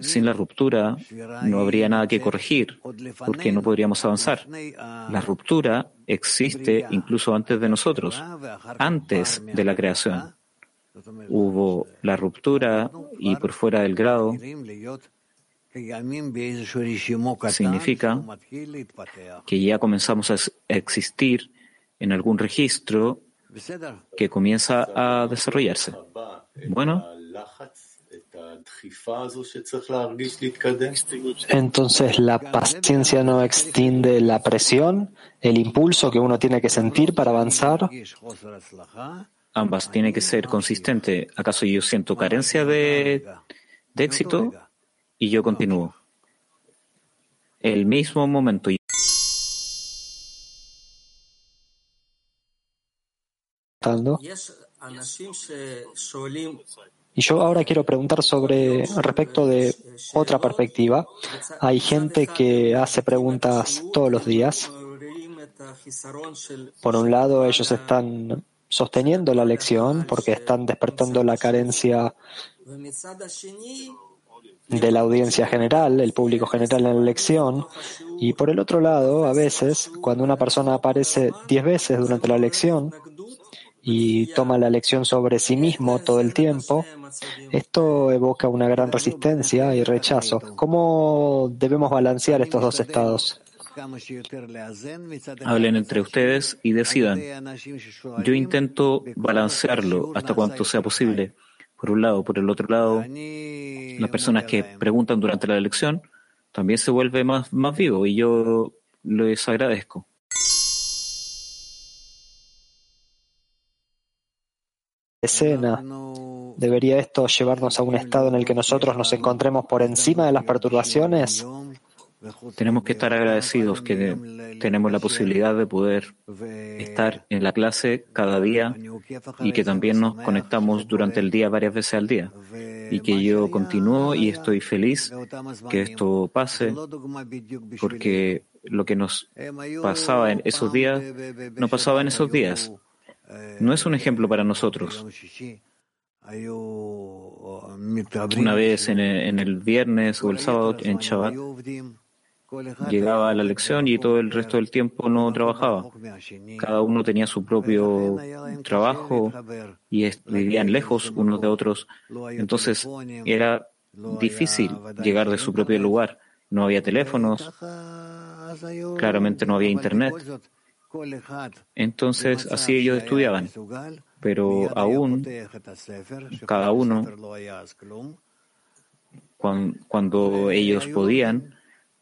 Sin la ruptura no habría nada que corregir, porque no podríamos avanzar. La ruptura existe incluso antes de nosotros, antes de la creación hubo la ruptura y por fuera del grado significa que ya comenzamos a existir en algún registro que comienza a desarrollarse. Bueno. Entonces la paciencia no extiende la presión, el impulso que uno tiene que sentir para avanzar. Ambas tienen que ser consistentes. ¿Acaso yo siento carencia de, de éxito? Y yo continúo. El mismo momento. Y yo ahora quiero preguntar sobre respecto de otra perspectiva. Hay gente que hace preguntas todos los días. Por un lado, ellos están sosteniendo la lección porque están despertando la carencia de la audiencia general, el público general en la lección. Y por el otro lado, a veces, cuando una persona aparece diez veces durante la lección y toma la lección sobre sí mismo todo el tiempo, esto evoca una gran resistencia y rechazo. ¿Cómo debemos balancear estos dos estados? Hablen entre ustedes y decidan. Yo intento balancearlo hasta cuanto sea posible. Por un lado, por el otro lado, las personas que preguntan durante la lección también se vuelve más, más vivo y yo les agradezco. escena. ¿Debería esto llevarnos a un estado en el que nosotros nos encontremos por encima de las perturbaciones? Tenemos que estar agradecidos que tenemos la posibilidad de poder estar en la clase cada día y que también nos conectamos durante el día varias veces al día. Y que yo continúo y estoy feliz que esto pase porque lo que nos pasaba en esos días no pasaba en esos días. No es un ejemplo para nosotros. Una vez en el, viernes o el sábado en Shabbat, llegaba a la lección y todo el resto del tiempo no trabajaba. Cada uno tenía su propio trabajo y vivían lejos unos de otros. Entonces era difícil llegar de su propio lugar. No había teléfonos, claramente no había internet. Entonces así ellos estudiaban, pero aún cada uno, cuando ellos podían,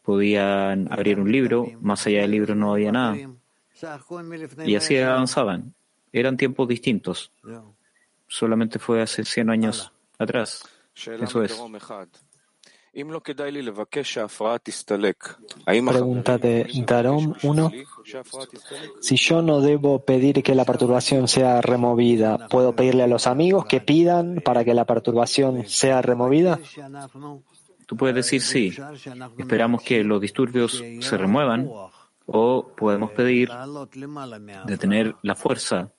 podían abrir un libro, más allá del libro no había nada. Y así avanzaban. Eran tiempos distintos. Solamente fue hace 100 años atrás. Eso es. Pregunta de Darom 1. Si yo no debo pedir que la perturbación sea removida, ¿puedo pedirle a los amigos que pidan para que la perturbación sea removida? Tú puedes decir sí, esperamos que los disturbios se remuevan o podemos pedir de tener la fuerza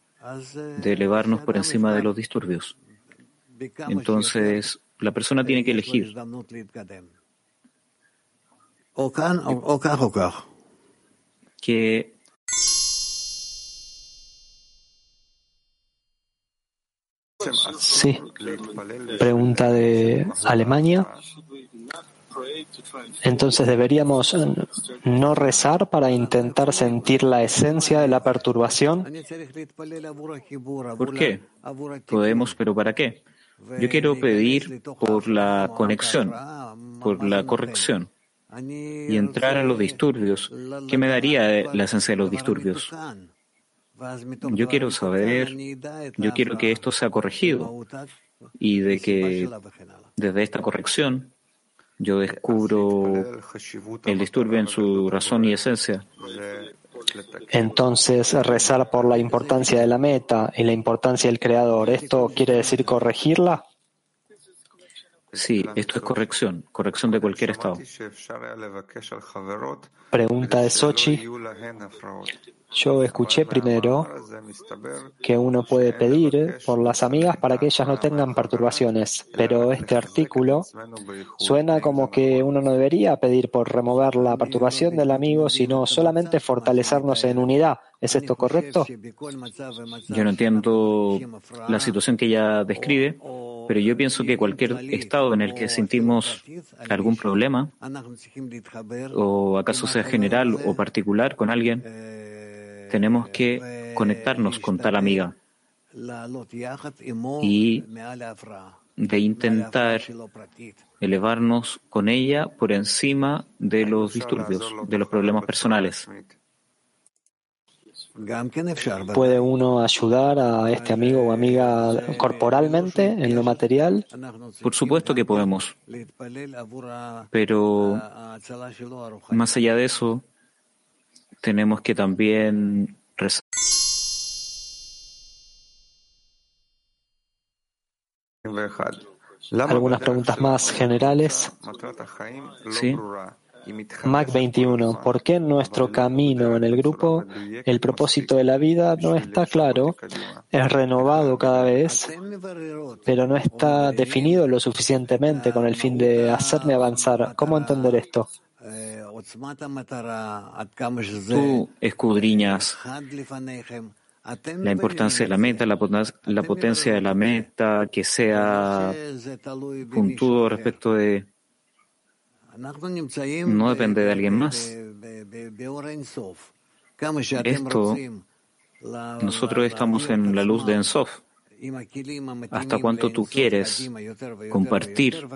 de elevarnos por encima de los disturbios. Entonces, la persona tiene que elegir. Que Sí. Pregunta de Alemania. Entonces deberíamos no rezar para intentar sentir la esencia de la perturbación. ¿Por qué? Podemos, pero ¿para qué? Yo quiero pedir por la conexión, por la corrección y entrar a los disturbios. ¿Qué me daría la esencia de los disturbios? Yo quiero saber, yo quiero que esto sea corregido y de que desde esta corrección yo descubro el disturbio en su razón y esencia. Entonces, rezar por la importancia de la meta y la importancia del creador, ¿esto quiere decir corregirla? Sí, esto es corrección, corrección de cualquier estado. Pregunta de Sochi. Yo escuché primero que uno puede pedir por las amigas para que ellas no tengan perturbaciones, pero este artículo suena como que uno no debería pedir por remover la perturbación del amigo, sino solamente fortalecernos en unidad. ¿Es esto correcto? Yo no entiendo la situación que ella describe, pero yo pienso que cualquier estado en el que sentimos algún problema, o acaso sea general o particular con alguien, tenemos que conectarnos con tal amiga y de intentar elevarnos con ella por encima de los disturbios, de los problemas personales. ¿Puede uno ayudar a este amigo o amiga corporalmente en lo material? Por supuesto que podemos. Pero más allá de eso, tenemos que también rezar. Algunas preguntas más generales. Sí. Mac 21. ¿Por qué en nuestro camino en el grupo el propósito de la vida no está claro? Es renovado cada vez, pero no está definido lo suficientemente con el fin de hacerme avanzar. ¿Cómo entender esto? Tú escudriñas la importancia de la meta, la, la potencia de la meta, que sea puntudo respecto de no depende de alguien más. Esto, nosotros estamos en la luz de Ensof. Hasta cuánto tú quieres compartir,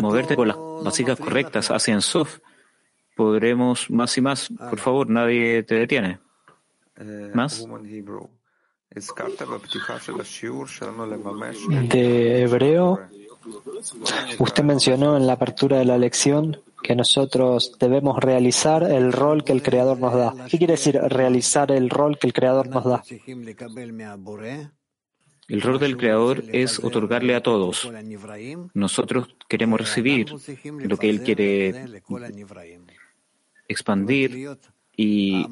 moverte con las básicas correctas hacia Ensof, podremos más y más. Por favor, nadie te detiene. ¿Más? De hebreo Usted mencionó en la apertura de la lección que nosotros debemos realizar el rol que el Creador nos da. ¿Qué quiere decir realizar el rol que el Creador nos da? El rol del Creador es otorgarle a todos. Nosotros queremos recibir lo que Él quiere expandir y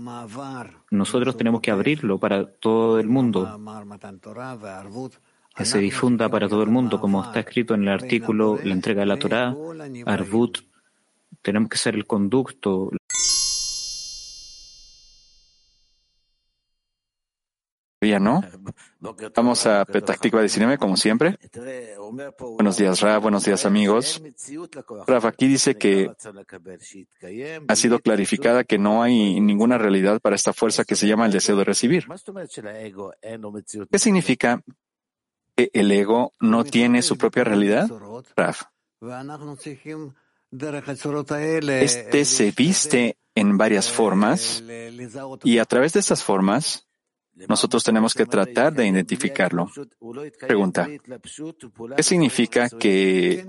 nosotros tenemos que abrirlo para todo el mundo que se difunda para todo el mundo, como está escrito en el artículo La entrega de la Torah, Arvut. Tenemos que ser el conducto. ¿No? Vamos a Petah Tikva 19, como siempre. Buenos días, Rav. Buenos días, amigos. Rav, aquí dice que ha sido clarificada que no hay ninguna realidad para esta fuerza que se llama el deseo de recibir. ¿Qué significa el ego no tiene su propia realidad? Raf. Este se viste en varias formas y a través de estas formas nosotros tenemos que tratar de identificarlo. Pregunta, ¿qué significa que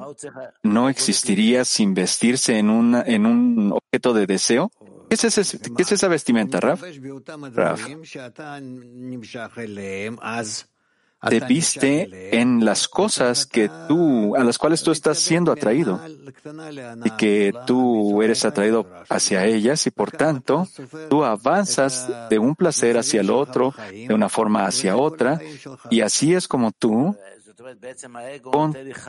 no existiría sin vestirse en, una, en un objeto de deseo? ¿Qué ¿Qué es esa vestimenta, Raf? Raf te viste en las cosas que tú, a las cuales tú estás siendo atraído y que tú eres atraído hacia ellas y por tanto tú avanzas de un placer hacia el otro, de una forma hacia otra y así es como tú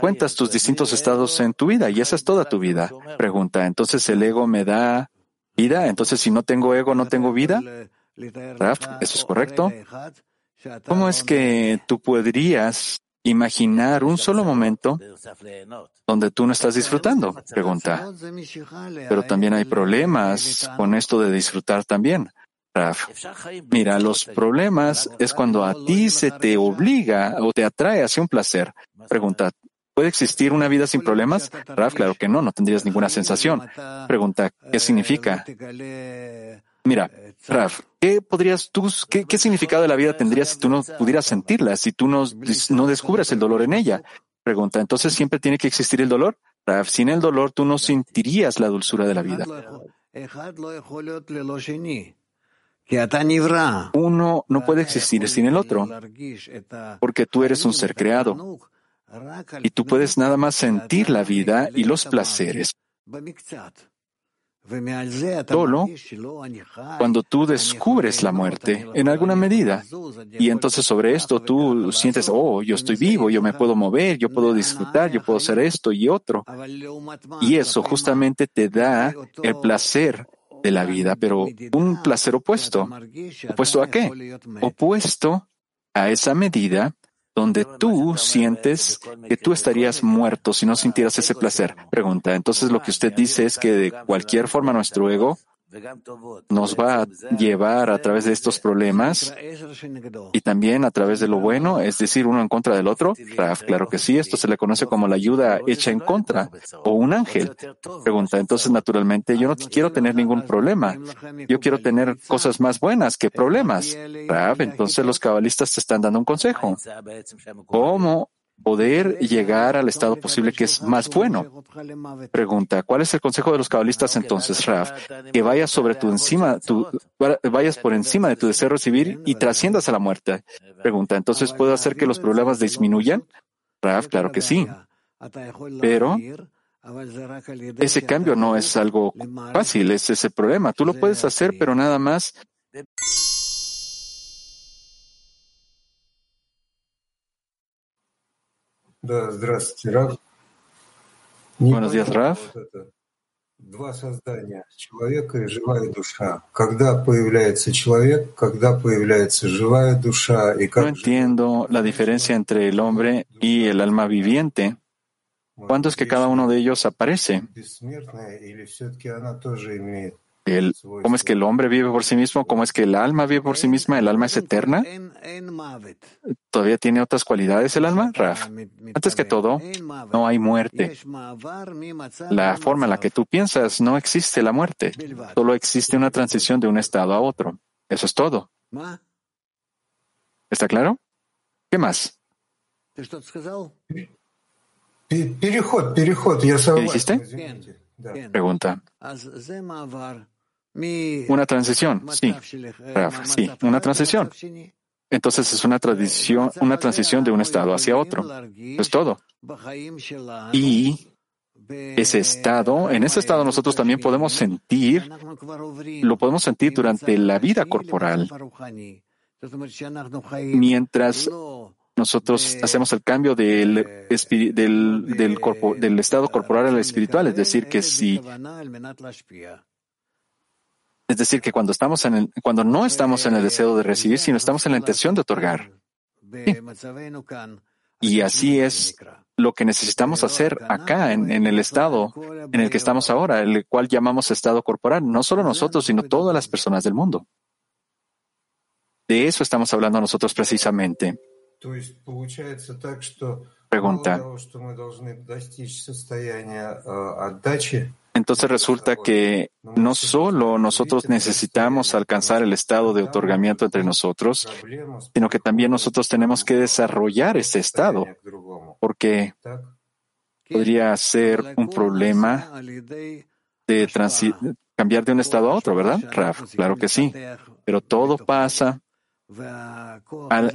cuentas tus distintos estados en tu vida y esa es toda tu vida. Pregunta, entonces el ego me da vida, entonces si no tengo ego no tengo vida. Raf, eso es correcto. ¿Cómo es que tú podrías imaginar un solo momento donde tú no estás disfrutando? Pregunta. Pero también hay problemas con esto de disfrutar también. Raf. Mira, los problemas es cuando a ti se te obliga o te atrae hacia un placer. Pregunta, ¿puede existir una vida sin problemas? Raf, claro que no, no tendrías ninguna sensación. Pregunta, ¿qué significa? Mira, Raf, ¿qué significado de la vida tendrías si tú no pudieras sentirla, si tú no, no descubres el dolor en ella? Pregunta, ¿entonces siempre tiene que existir el dolor? Raf, sin el dolor tú no sentirías la dulzura de la vida. Uno no puede existir sin el otro, porque tú eres un ser creado y tú puedes nada más sentir la vida y los placeres Solo cuando tú descubres la muerte en alguna medida. Y entonces sobre esto tú sientes, oh, yo estoy vivo, yo me puedo mover, yo puedo disfrutar, yo puedo hacer esto y otro. Y eso justamente te da el placer de la vida, pero un placer opuesto. ¿Opuesto a qué? Opuesto a esa medida donde tú sientes que tú estarías muerto si no sintieras ese placer. Pregunta, entonces lo que usted dice es que de cualquier forma nuestro ego nos va a llevar a través de estos problemas y también a través de lo bueno, es decir, uno en contra del otro. claro que sí, esto se le conoce como la ayuda hecha en contra o un ángel. Pregunta, entonces naturalmente yo no quiero tener ningún problema. Yo quiero tener cosas más buenas que problemas. entonces los cabalistas te están dando un consejo. ¿Cómo poder llegar al estado posible que es más bueno. Pregunta, ¿cuál es el consejo de los cabalistas entonces, Raf? Que vayas sobre tu encima, tu, vayas por encima de tu deseo de recibir y trasciendas a la muerte. Pregunta, ¿entonces puedo hacer que los problemas disminuyan? Raf, claro que sí. Pero ese cambio no es algo fácil, es ese problema. Tú lo puedes hacer, pero nada más Buenos días, Raf. Два создания человека и живая душа. Когда появляется человек, когда появляется живая душа и как... No entiendo la diferencia entre el hombre y el alma viviente. ¿Cuándo es que cada uno de ellos aparece? Бессмертная или все-таки она тоже имеет cómo es que el hombre vive por sí mismo, cómo es que el alma vive por sí misma, el alma es eterna. ¿Todavía tiene otras cualidades el alma, Raf? Antes que todo, no hay muerte. La forma en la que tú piensas no existe la muerte, solo existe una transición de un estado a otro. Eso es todo. ¿Está claro? ¿Qué más? ¿Qué dijiste? Pregunta. Una transición, sí. Raf, sí, una transición. Entonces es una transición, una transición de un estado hacia otro. Eso es todo. Y ese estado, en ese estado nosotros también podemos sentir, lo podemos sentir durante la vida corporal. Mientras nosotros hacemos el cambio del, del, del, corpo, del estado corporal al espiritual, es decir, que si es decir, que cuando estamos en el, cuando no estamos en el deseo de recibir, sino estamos en la intención de otorgar. Sí. Y así es lo que necesitamos hacer acá, en, en, el estado en el que estamos ahora, el cual llamamos estado corporal, no solo nosotros, sino todas las personas del mundo. De eso estamos hablando nosotros precisamente. Pregunta. Entonces resulta que no solo nosotros necesitamos alcanzar el estado de otorgamiento entre nosotros, sino que también nosotros tenemos que desarrollar ese estado, porque podría ser un problema de cambiar de un estado a otro, ¿verdad, Raf? Claro que sí, pero todo pasa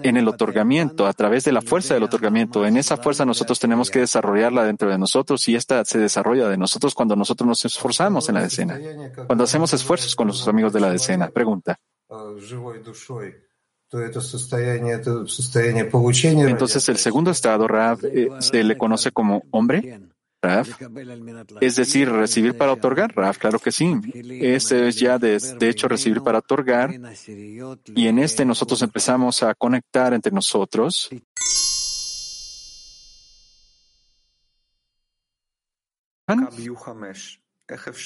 en el otorgamiento, a través de la fuerza del otorgamiento. En esa fuerza nosotros tenemos que desarrollarla dentro de nosotros y esta se desarrolla de nosotros cuando nosotros nos esforzamos en la decena, cuando hacemos esfuerzos con nuestros amigos de la decena. Pregunta. Entonces el segundo estado, Rav, eh, se le conoce como hombre. Raf, es decir, recibir para otorgar, Raf, claro que sí. Este es ya de, de, hecho recibir para otorgar y en este nosotros empezamos a conectar entre nosotros.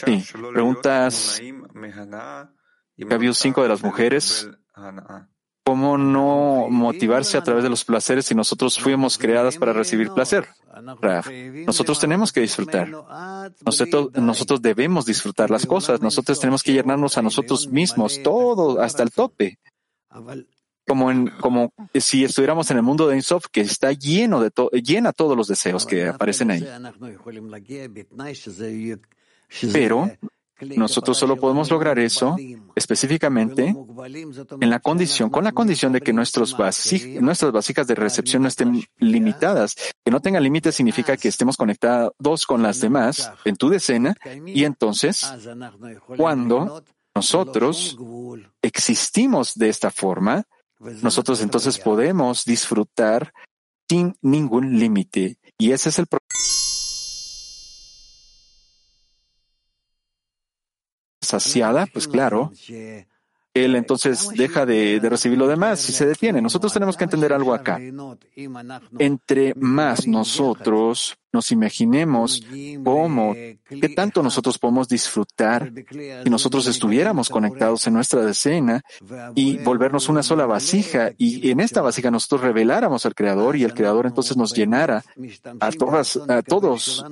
Sí, preguntas Cabiu 5 de las mujeres. ¿Cómo no motivarse a través de los placeres si nosotros fuimos creadas para recibir placer? Nosotros tenemos que disfrutar. Nosotros, debemos disfrutar las cosas. Nosotros tenemos que llenarnos a nosotros mismos, todo hasta el tope. Como, si estuviéramos en el mundo de Insof, que está lleno de todo, llena todos los deseos que aparecen ahí. Pero nosotros solo podemos lograr eso específicamente en la condición, con la condición de que nuestras vasijas de recepción no estén limitadas. Que no tengan límites significa que estemos conectados con las demás en tu decena y entonces cuando nosotros existimos de esta forma, nosotros entonces podemos disfrutar sin ningún límite. Y ese es el problema. Saciada, pues claro, él entonces deja de, de, recibir lo demás y se detiene. Nosotros tenemos que entender algo acá. Entre más nosotros nos imaginemos cómo, qué tanto nosotros podemos disfrutar si nosotros estuviéramos conectados en nuestra decena y volvernos una sola vasija y en esta vasija nosotros reveláramos al Creador y el Creador entonces nos llenara a todas, a todos,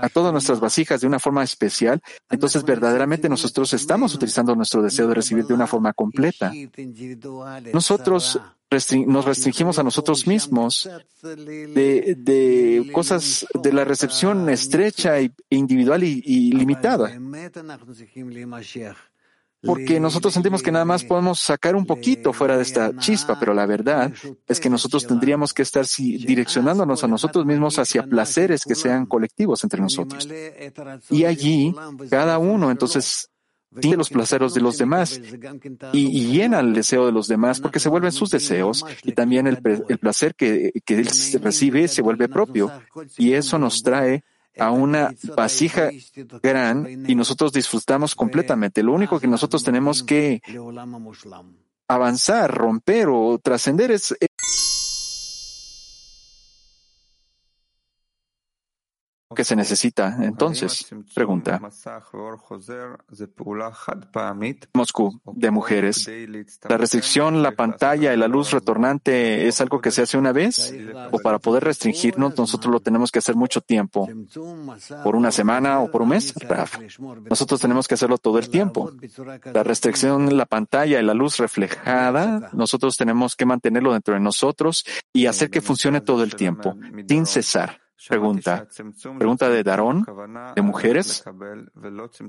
a todas nuestras vasijas de una forma especial, entonces verdaderamente nosotros estamos utilizando nuestro deseo de recibir de una forma completa. Nosotros nos restringimos a nosotros mismos de, cosas de la recepción estrecha e individual y, limitada. Porque nosotros sentimos que nada más podemos sacar un poquito fuera de esta chispa, pero la verdad es que nosotros tendríamos que estar direccionándonos a nosotros mismos hacia placeres que sean colectivos entre nosotros. Y allí, cada uno entonces tiene los placeres de los demás y, llena el deseo de los demás porque se vuelven sus deseos y también el placer que, que él recibe se vuelve propio. Y eso nos trae a una vasija gran y nosotros disfrutamos completamente. Lo único que nosotros tenemos que avanzar, romper o trascender es que se necesita. Entonces, pregunta, Moscú, de mujeres, ¿la restricción, la pantalla y la luz retornante es algo que se hace una vez? ¿O para poder restringirnos nosotros lo tenemos que hacer mucho tiempo? ¿Por una semana o por un mes? Raf, nosotros tenemos que hacerlo todo el tiempo. La restricción, la pantalla y la luz reflejada, nosotros tenemos que mantenerlo dentro de nosotros y hacer que funcione todo el tiempo, sin cesar. Pregunta. Pregunta de Darón, de mujeres.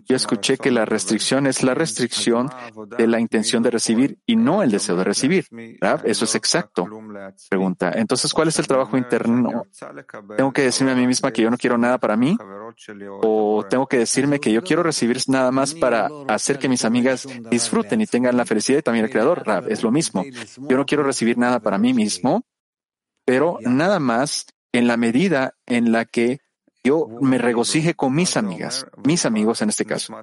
Yo escuché que la restricción es la restricción de la intención de recibir y no el deseo de recibir. Rav, Eso es exacto. Pregunta. Entonces, ¿cuál es el trabajo interno? ¿Tengo que decirme a mí misma que yo no quiero nada para mí? ¿O tengo que decirme que yo quiero recibir nada más para hacer que mis amigas disfruten y tengan la felicidad y también el creador? Rav, Es lo mismo. Yo no quiero recibir nada para mí mismo, pero nada más en la medida en la que yo me regocije con mis amigas, mis amigos en este caso.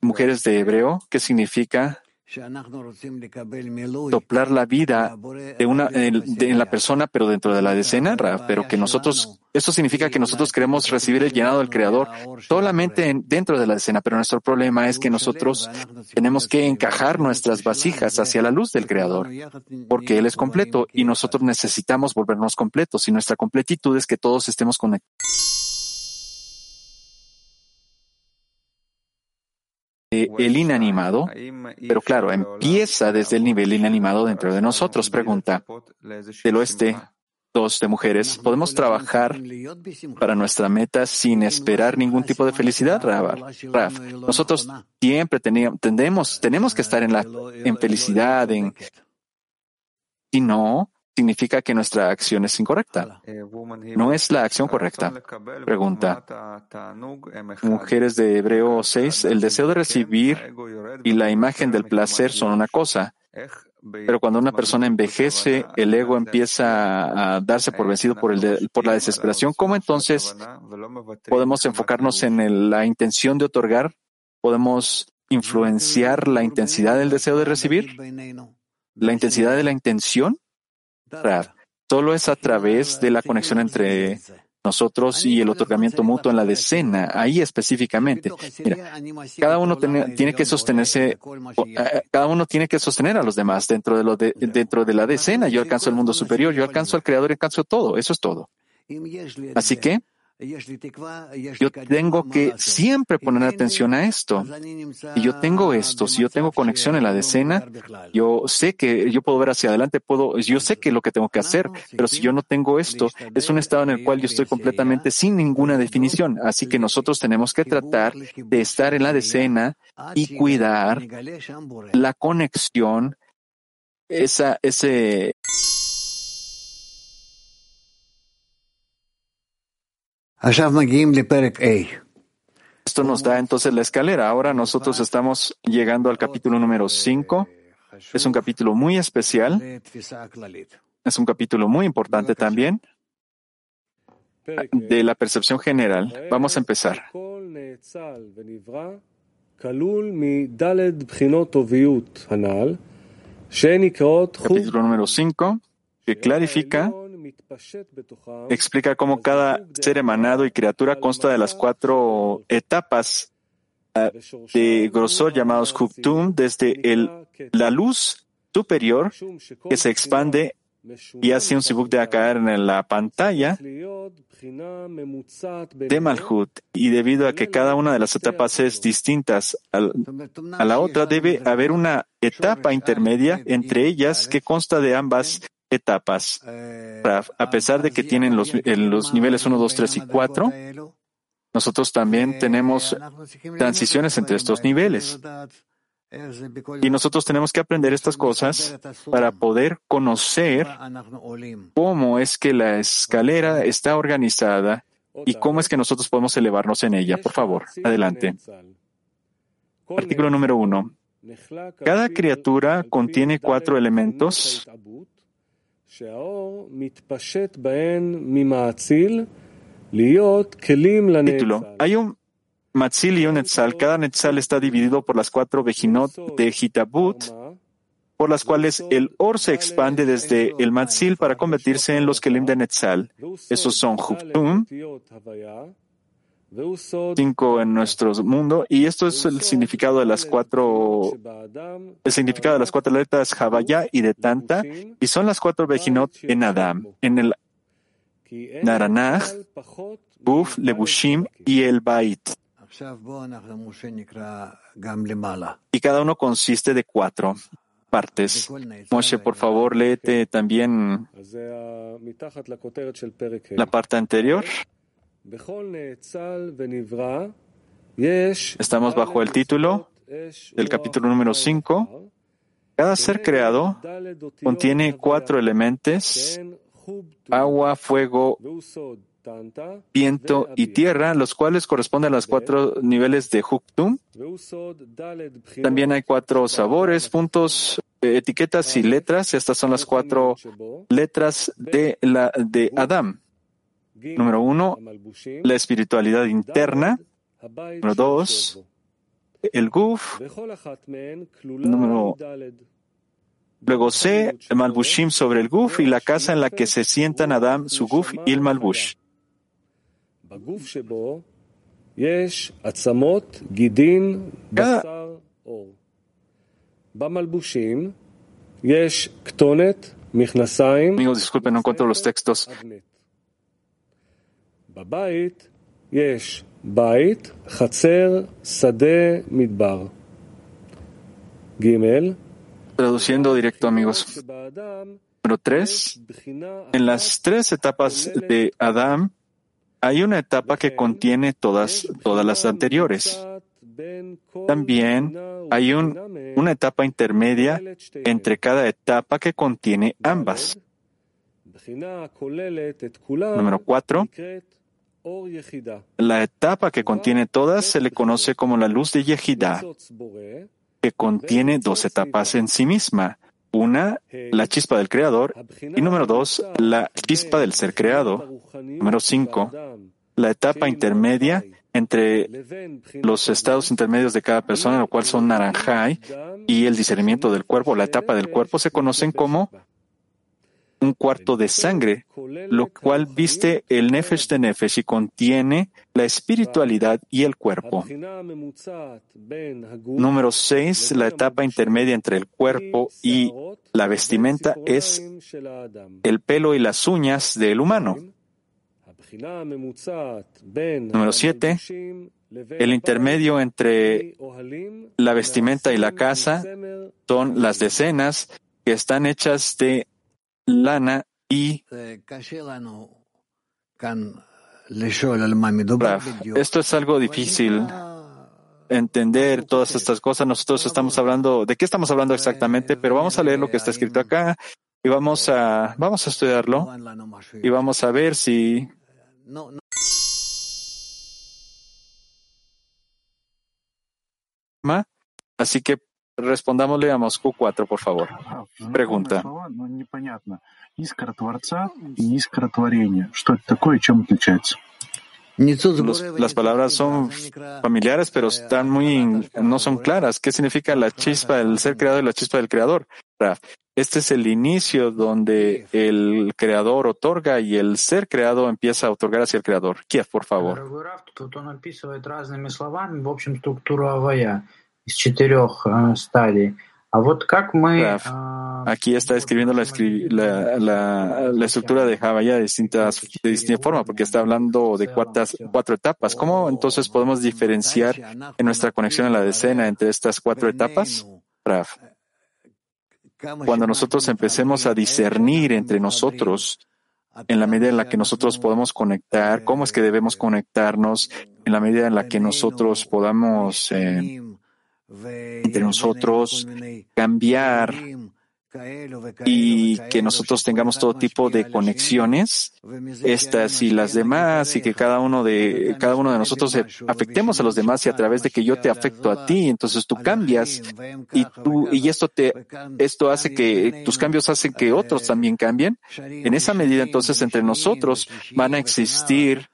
Mujeres de hebreo, ¿qué significa soplar la vida de una en, de- en la persona, pero dentro de la decena, pero que nosotros, eso significa que nosotros queremos recibir el llenado del Creador solamente en- dentro de la decena, pero nuestro problema es que nosotros tenemos que encajar nuestras vasijas hacia la luz del Creador, porque Él es completo y nosotros necesitamos volvernos completos y nuestra completitud es que todos estemos conectados. Eh, el inanimado, pero claro, empieza desde el nivel inanimado dentro de nosotros. Pregunta del oeste, dos de mujeres, ¿podemos trabajar para nuestra meta sin esperar ningún tipo de felicidad, Raf? Nosotros siempre teníamos, tendemos, tenemos que estar en la en felicidad, en si no, significa que nuestra acción es incorrecta. No es la acción correcta. Pregunta. Mujeres de Hebreo 6, el deseo de recibir y la imagen del placer son una cosa. Pero cuando una persona envejece, el ego empieza a darse por vencido por, el de- por la desesperación. ¿Cómo entonces podemos enfocarnos en el- la intención de otorgar? ¿Podemos influenciar la intensidad del deseo de recibir? ¿La intensidad de la intención? Solo es a través de la conexión entre nosotros y el otorgamiento mutuo en la decena, ahí específicamente. Mira, cada uno tiene, que sostenerse, eh, cada uno tiene que sostener a los demás dentro de dentro de la decena. Yo alcanzo el mundo superior, yo alcanzo al creador y alcanzo todo. Eso es todo. Así que yo tengo que siempre poner atención a esto. Si yo tengo esto, si yo tengo conexión en la decena, yo sé que yo puedo ver hacia adelante, puedo, yo sé que es lo que tengo que hacer, pero si yo no tengo esto, es un estado en el cual yo estoy completamente sin ninguna definición. Así que nosotros tenemos que tratar de estar en la decena y cuidar la conexión, esa, ese, Esto nos da entonces la escalera. Ahora nosotros estamos llegando al capítulo número 5. Es un capítulo muy especial. Es un capítulo muy importante también de la percepción general. Vamos a empezar. Capítulo número 5, que clarifica explica cómo cada ser emanado y criatura consta de las cuatro etapas uh, de grosor llamados Huktum, desde el, la luz superior que se expande y hace un sibuk de caer en la pantalla de Malhut. Y debido a que cada una de las etapas es distintas a la otra, debe haber una etapa intermedia entre ellas que consta de ambas etapas. A pesar de que tienen los, los niveles 1, 2, 3 y 4, nosotros también tenemos transiciones entre estos niveles. Y nosotros tenemos que aprender estas cosas para poder conocer cómo es que la escalera está organizada y cómo es que nosotros podemos elevarnos en ella. Por favor, adelante. Artículo número uno. Cada criatura contiene cuatro elementos Hay un Matzil y un Netzal. Cada Netzal está dividido por las cuatro Bejinot de Hitabut, por las cuales el Or se expande desde el Matzil para convertirse en los Kelim de Netzal. Esos son Huptum, cinco en nuestro mundo, y esto es el significado de las cuatro, el significado de las cuatro letras Havaya y de Tanta, y son las cuatro Bejinot en Adam, en el Naranaj, Buf, Lebushim y el Bait. Y cada uno consiste de cuatro partes. Moshe, por favor, léete también la parte anterior. Estamos bajo el título del capítulo número 5. Cada ser creado contiene cuatro elementos, agua, fuego, viento y tierra, los cuales corresponden a los cuatro niveles de Huktum. También hay cuatro sabores, puntos, etiquetas y letras. Estas son las cuatro letras de, la, de Adam. Número uno, la espiritualidad interna. Número dos, el Guf. Número Luego C, el Malbushim sobre el Guf y la casa en la que se sientan Adam, su Guf y el Malbush. Amigos, disculpen, no encuentro los textos. Traduciendo directo, amigos. Número tres. En las tres etapas de Adam, hay una etapa que contiene todas, todas las anteriores. También hay un, una etapa intermedia entre cada etapa que contiene ambas. Número cuatro. La etapa que contiene todas se le conoce como la luz de Yehidah, que contiene dos etapas en sí misma. Una, la chispa del creador, y número dos, la chispa del ser creado. Número cinco, la etapa intermedia entre los estados intermedios de cada persona, lo cual son naranjai, y el discernimiento del cuerpo, la etapa del cuerpo, se conocen como un cuarto de sangre, lo cual viste el nefesh de nefesh y contiene la espiritualidad y el cuerpo. Número seis, la etapa intermedia entre el cuerpo y la vestimenta es el pelo y las uñas del humano. Número siete, el intermedio entre la vestimenta y la casa son las decenas que están hechas de lana y esto es algo difícil entender todas estas cosas. Nosotros estamos hablando, ¿de qué estamos hablando exactamente? Pero vamos a leer lo que está escrito acá y vamos a, vamos a estudiarlo y vamos a ver si Así que respondámosle a Moscú 4, por favor. Pregunta. las palabras son familiares, pero están muy, no son claras. ¿Qué significa la chispa del ser creado y la chispa del creador? Este es el inicio donde el creador otorga y el ser creado empieza a otorgar hacia el creador. Kiev, por favor. из четырех стадий. Aquí está escribiendo la, la, la, la estructura de Havaya de, distintas, de distinta forma, porque está hablando de cuartas, cuatro etapas. ¿Cómo entonces podemos diferenciar en nuestra conexión a la decena entre estas cuatro etapas? Rav. Cuando nosotros empecemos a discernir entre nosotros, en la medida en la que nosotros podemos conectar, cómo es que debemos conectarnos, en la medida en la que nosotros podamos eh, entre nosotros cambiar y que nosotros tengamos todo tipo de conexiones, estas y las demás, y que cada uno de, cada uno de nosotros afectemos a los demás y a través de que yo te afecto a ti, entonces tú cambias y tú, y esto te, esto hace que tus cambios hacen que otros también cambien. En esa medida, entonces, entre nosotros van a existir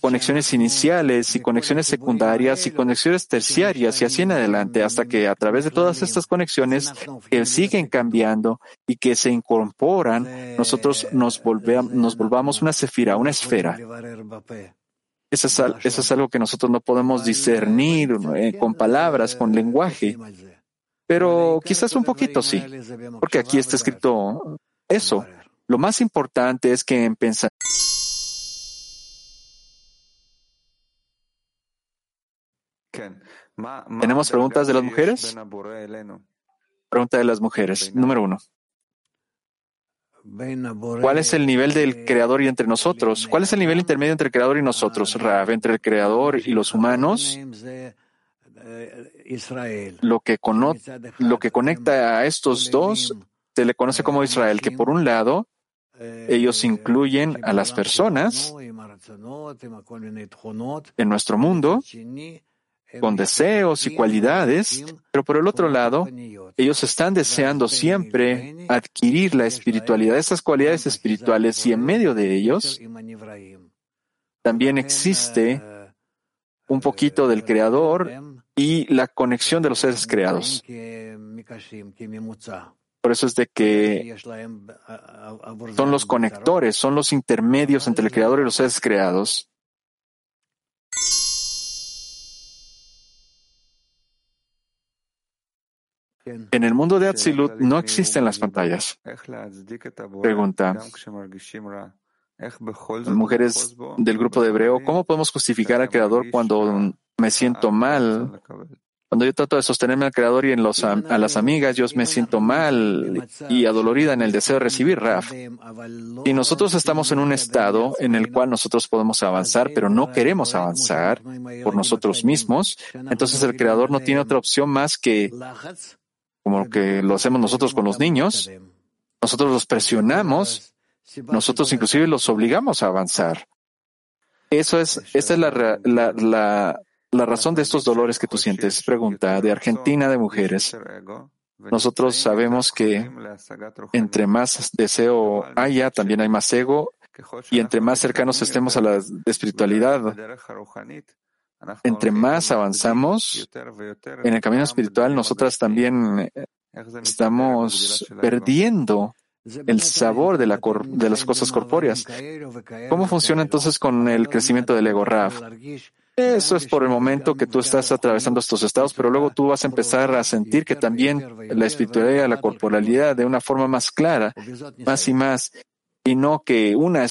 conexiones iniciales y conexiones secundarias y conexiones terciarias y así en adelante, hasta que a través de todas estas conexiones que siguen cambiando y que se incorporan, nosotros nos, volvamos una cefira, una esfera. Eso es, eso es algo que nosotros no podemos discernir eh, con palabras, con lenguaje, pero quizás un poquito sí, porque aquí está escrito eso. Lo más importante es que en pensamiento ¿Tenemos preguntas de las mujeres? Pregunta de las mujeres. Número uno. ¿Cuál es el nivel del creador y entre nosotros? ¿Cuál es el nivel intermedio entre el creador y nosotros, Rav? Entre el creador y los humanos, lo que, lo que conecta a estos dos se le conoce como Israel, que por un lado, ellos incluyen a las personas en nuestro mundo con deseos y cualidades, pero por el otro lado, ellos están deseando siempre adquirir la espiritualidad, esas cualidades espirituales, y en medio de ellos también existe un poquito del Creador y la conexión de los seres creados. Por eso es de que son los conectores, son los intermedios entre el Creador y los seres creados. En el mundo de Atzilut no existen las pantallas. Pregunta. Mujeres del grupo de hebreo, ¿cómo podemos justificar al Creador cuando me siento mal? Cuando yo trato de sostenerme al Creador y en los, a, las amigas, yo me siento mal y adolorida en el deseo de recibir Raf. Y nosotros estamos en un estado en el cual nosotros podemos avanzar, pero no queremos avanzar por nosotros mismos, entonces el Creador no tiene otra opción más que como que lo hacemos nosotros con los niños, nosotros los presionamos, nosotros inclusive los obligamos a avanzar. Eso es, esta es la, razón de estos dolores que tú sientes. Pregunta de Argentina de mujeres. Nosotros sabemos que entre más deseo haya, también hay más ego, y entre más cercanos estemos a la espiritualidad, entre más avanzamos en el camino espiritual, nosotras también eh, estamos perdiendo el sabor de, la de las cosas corpóreas. ¿Cómo funciona entonces con el crecimiento del ego Raf? Eso es por el momento que tú estás atravesando estos estados, pero luego tú vas a empezar a sentir que también la espiritualidad, la corporalidad, de una forma más clara, más y más, y no que una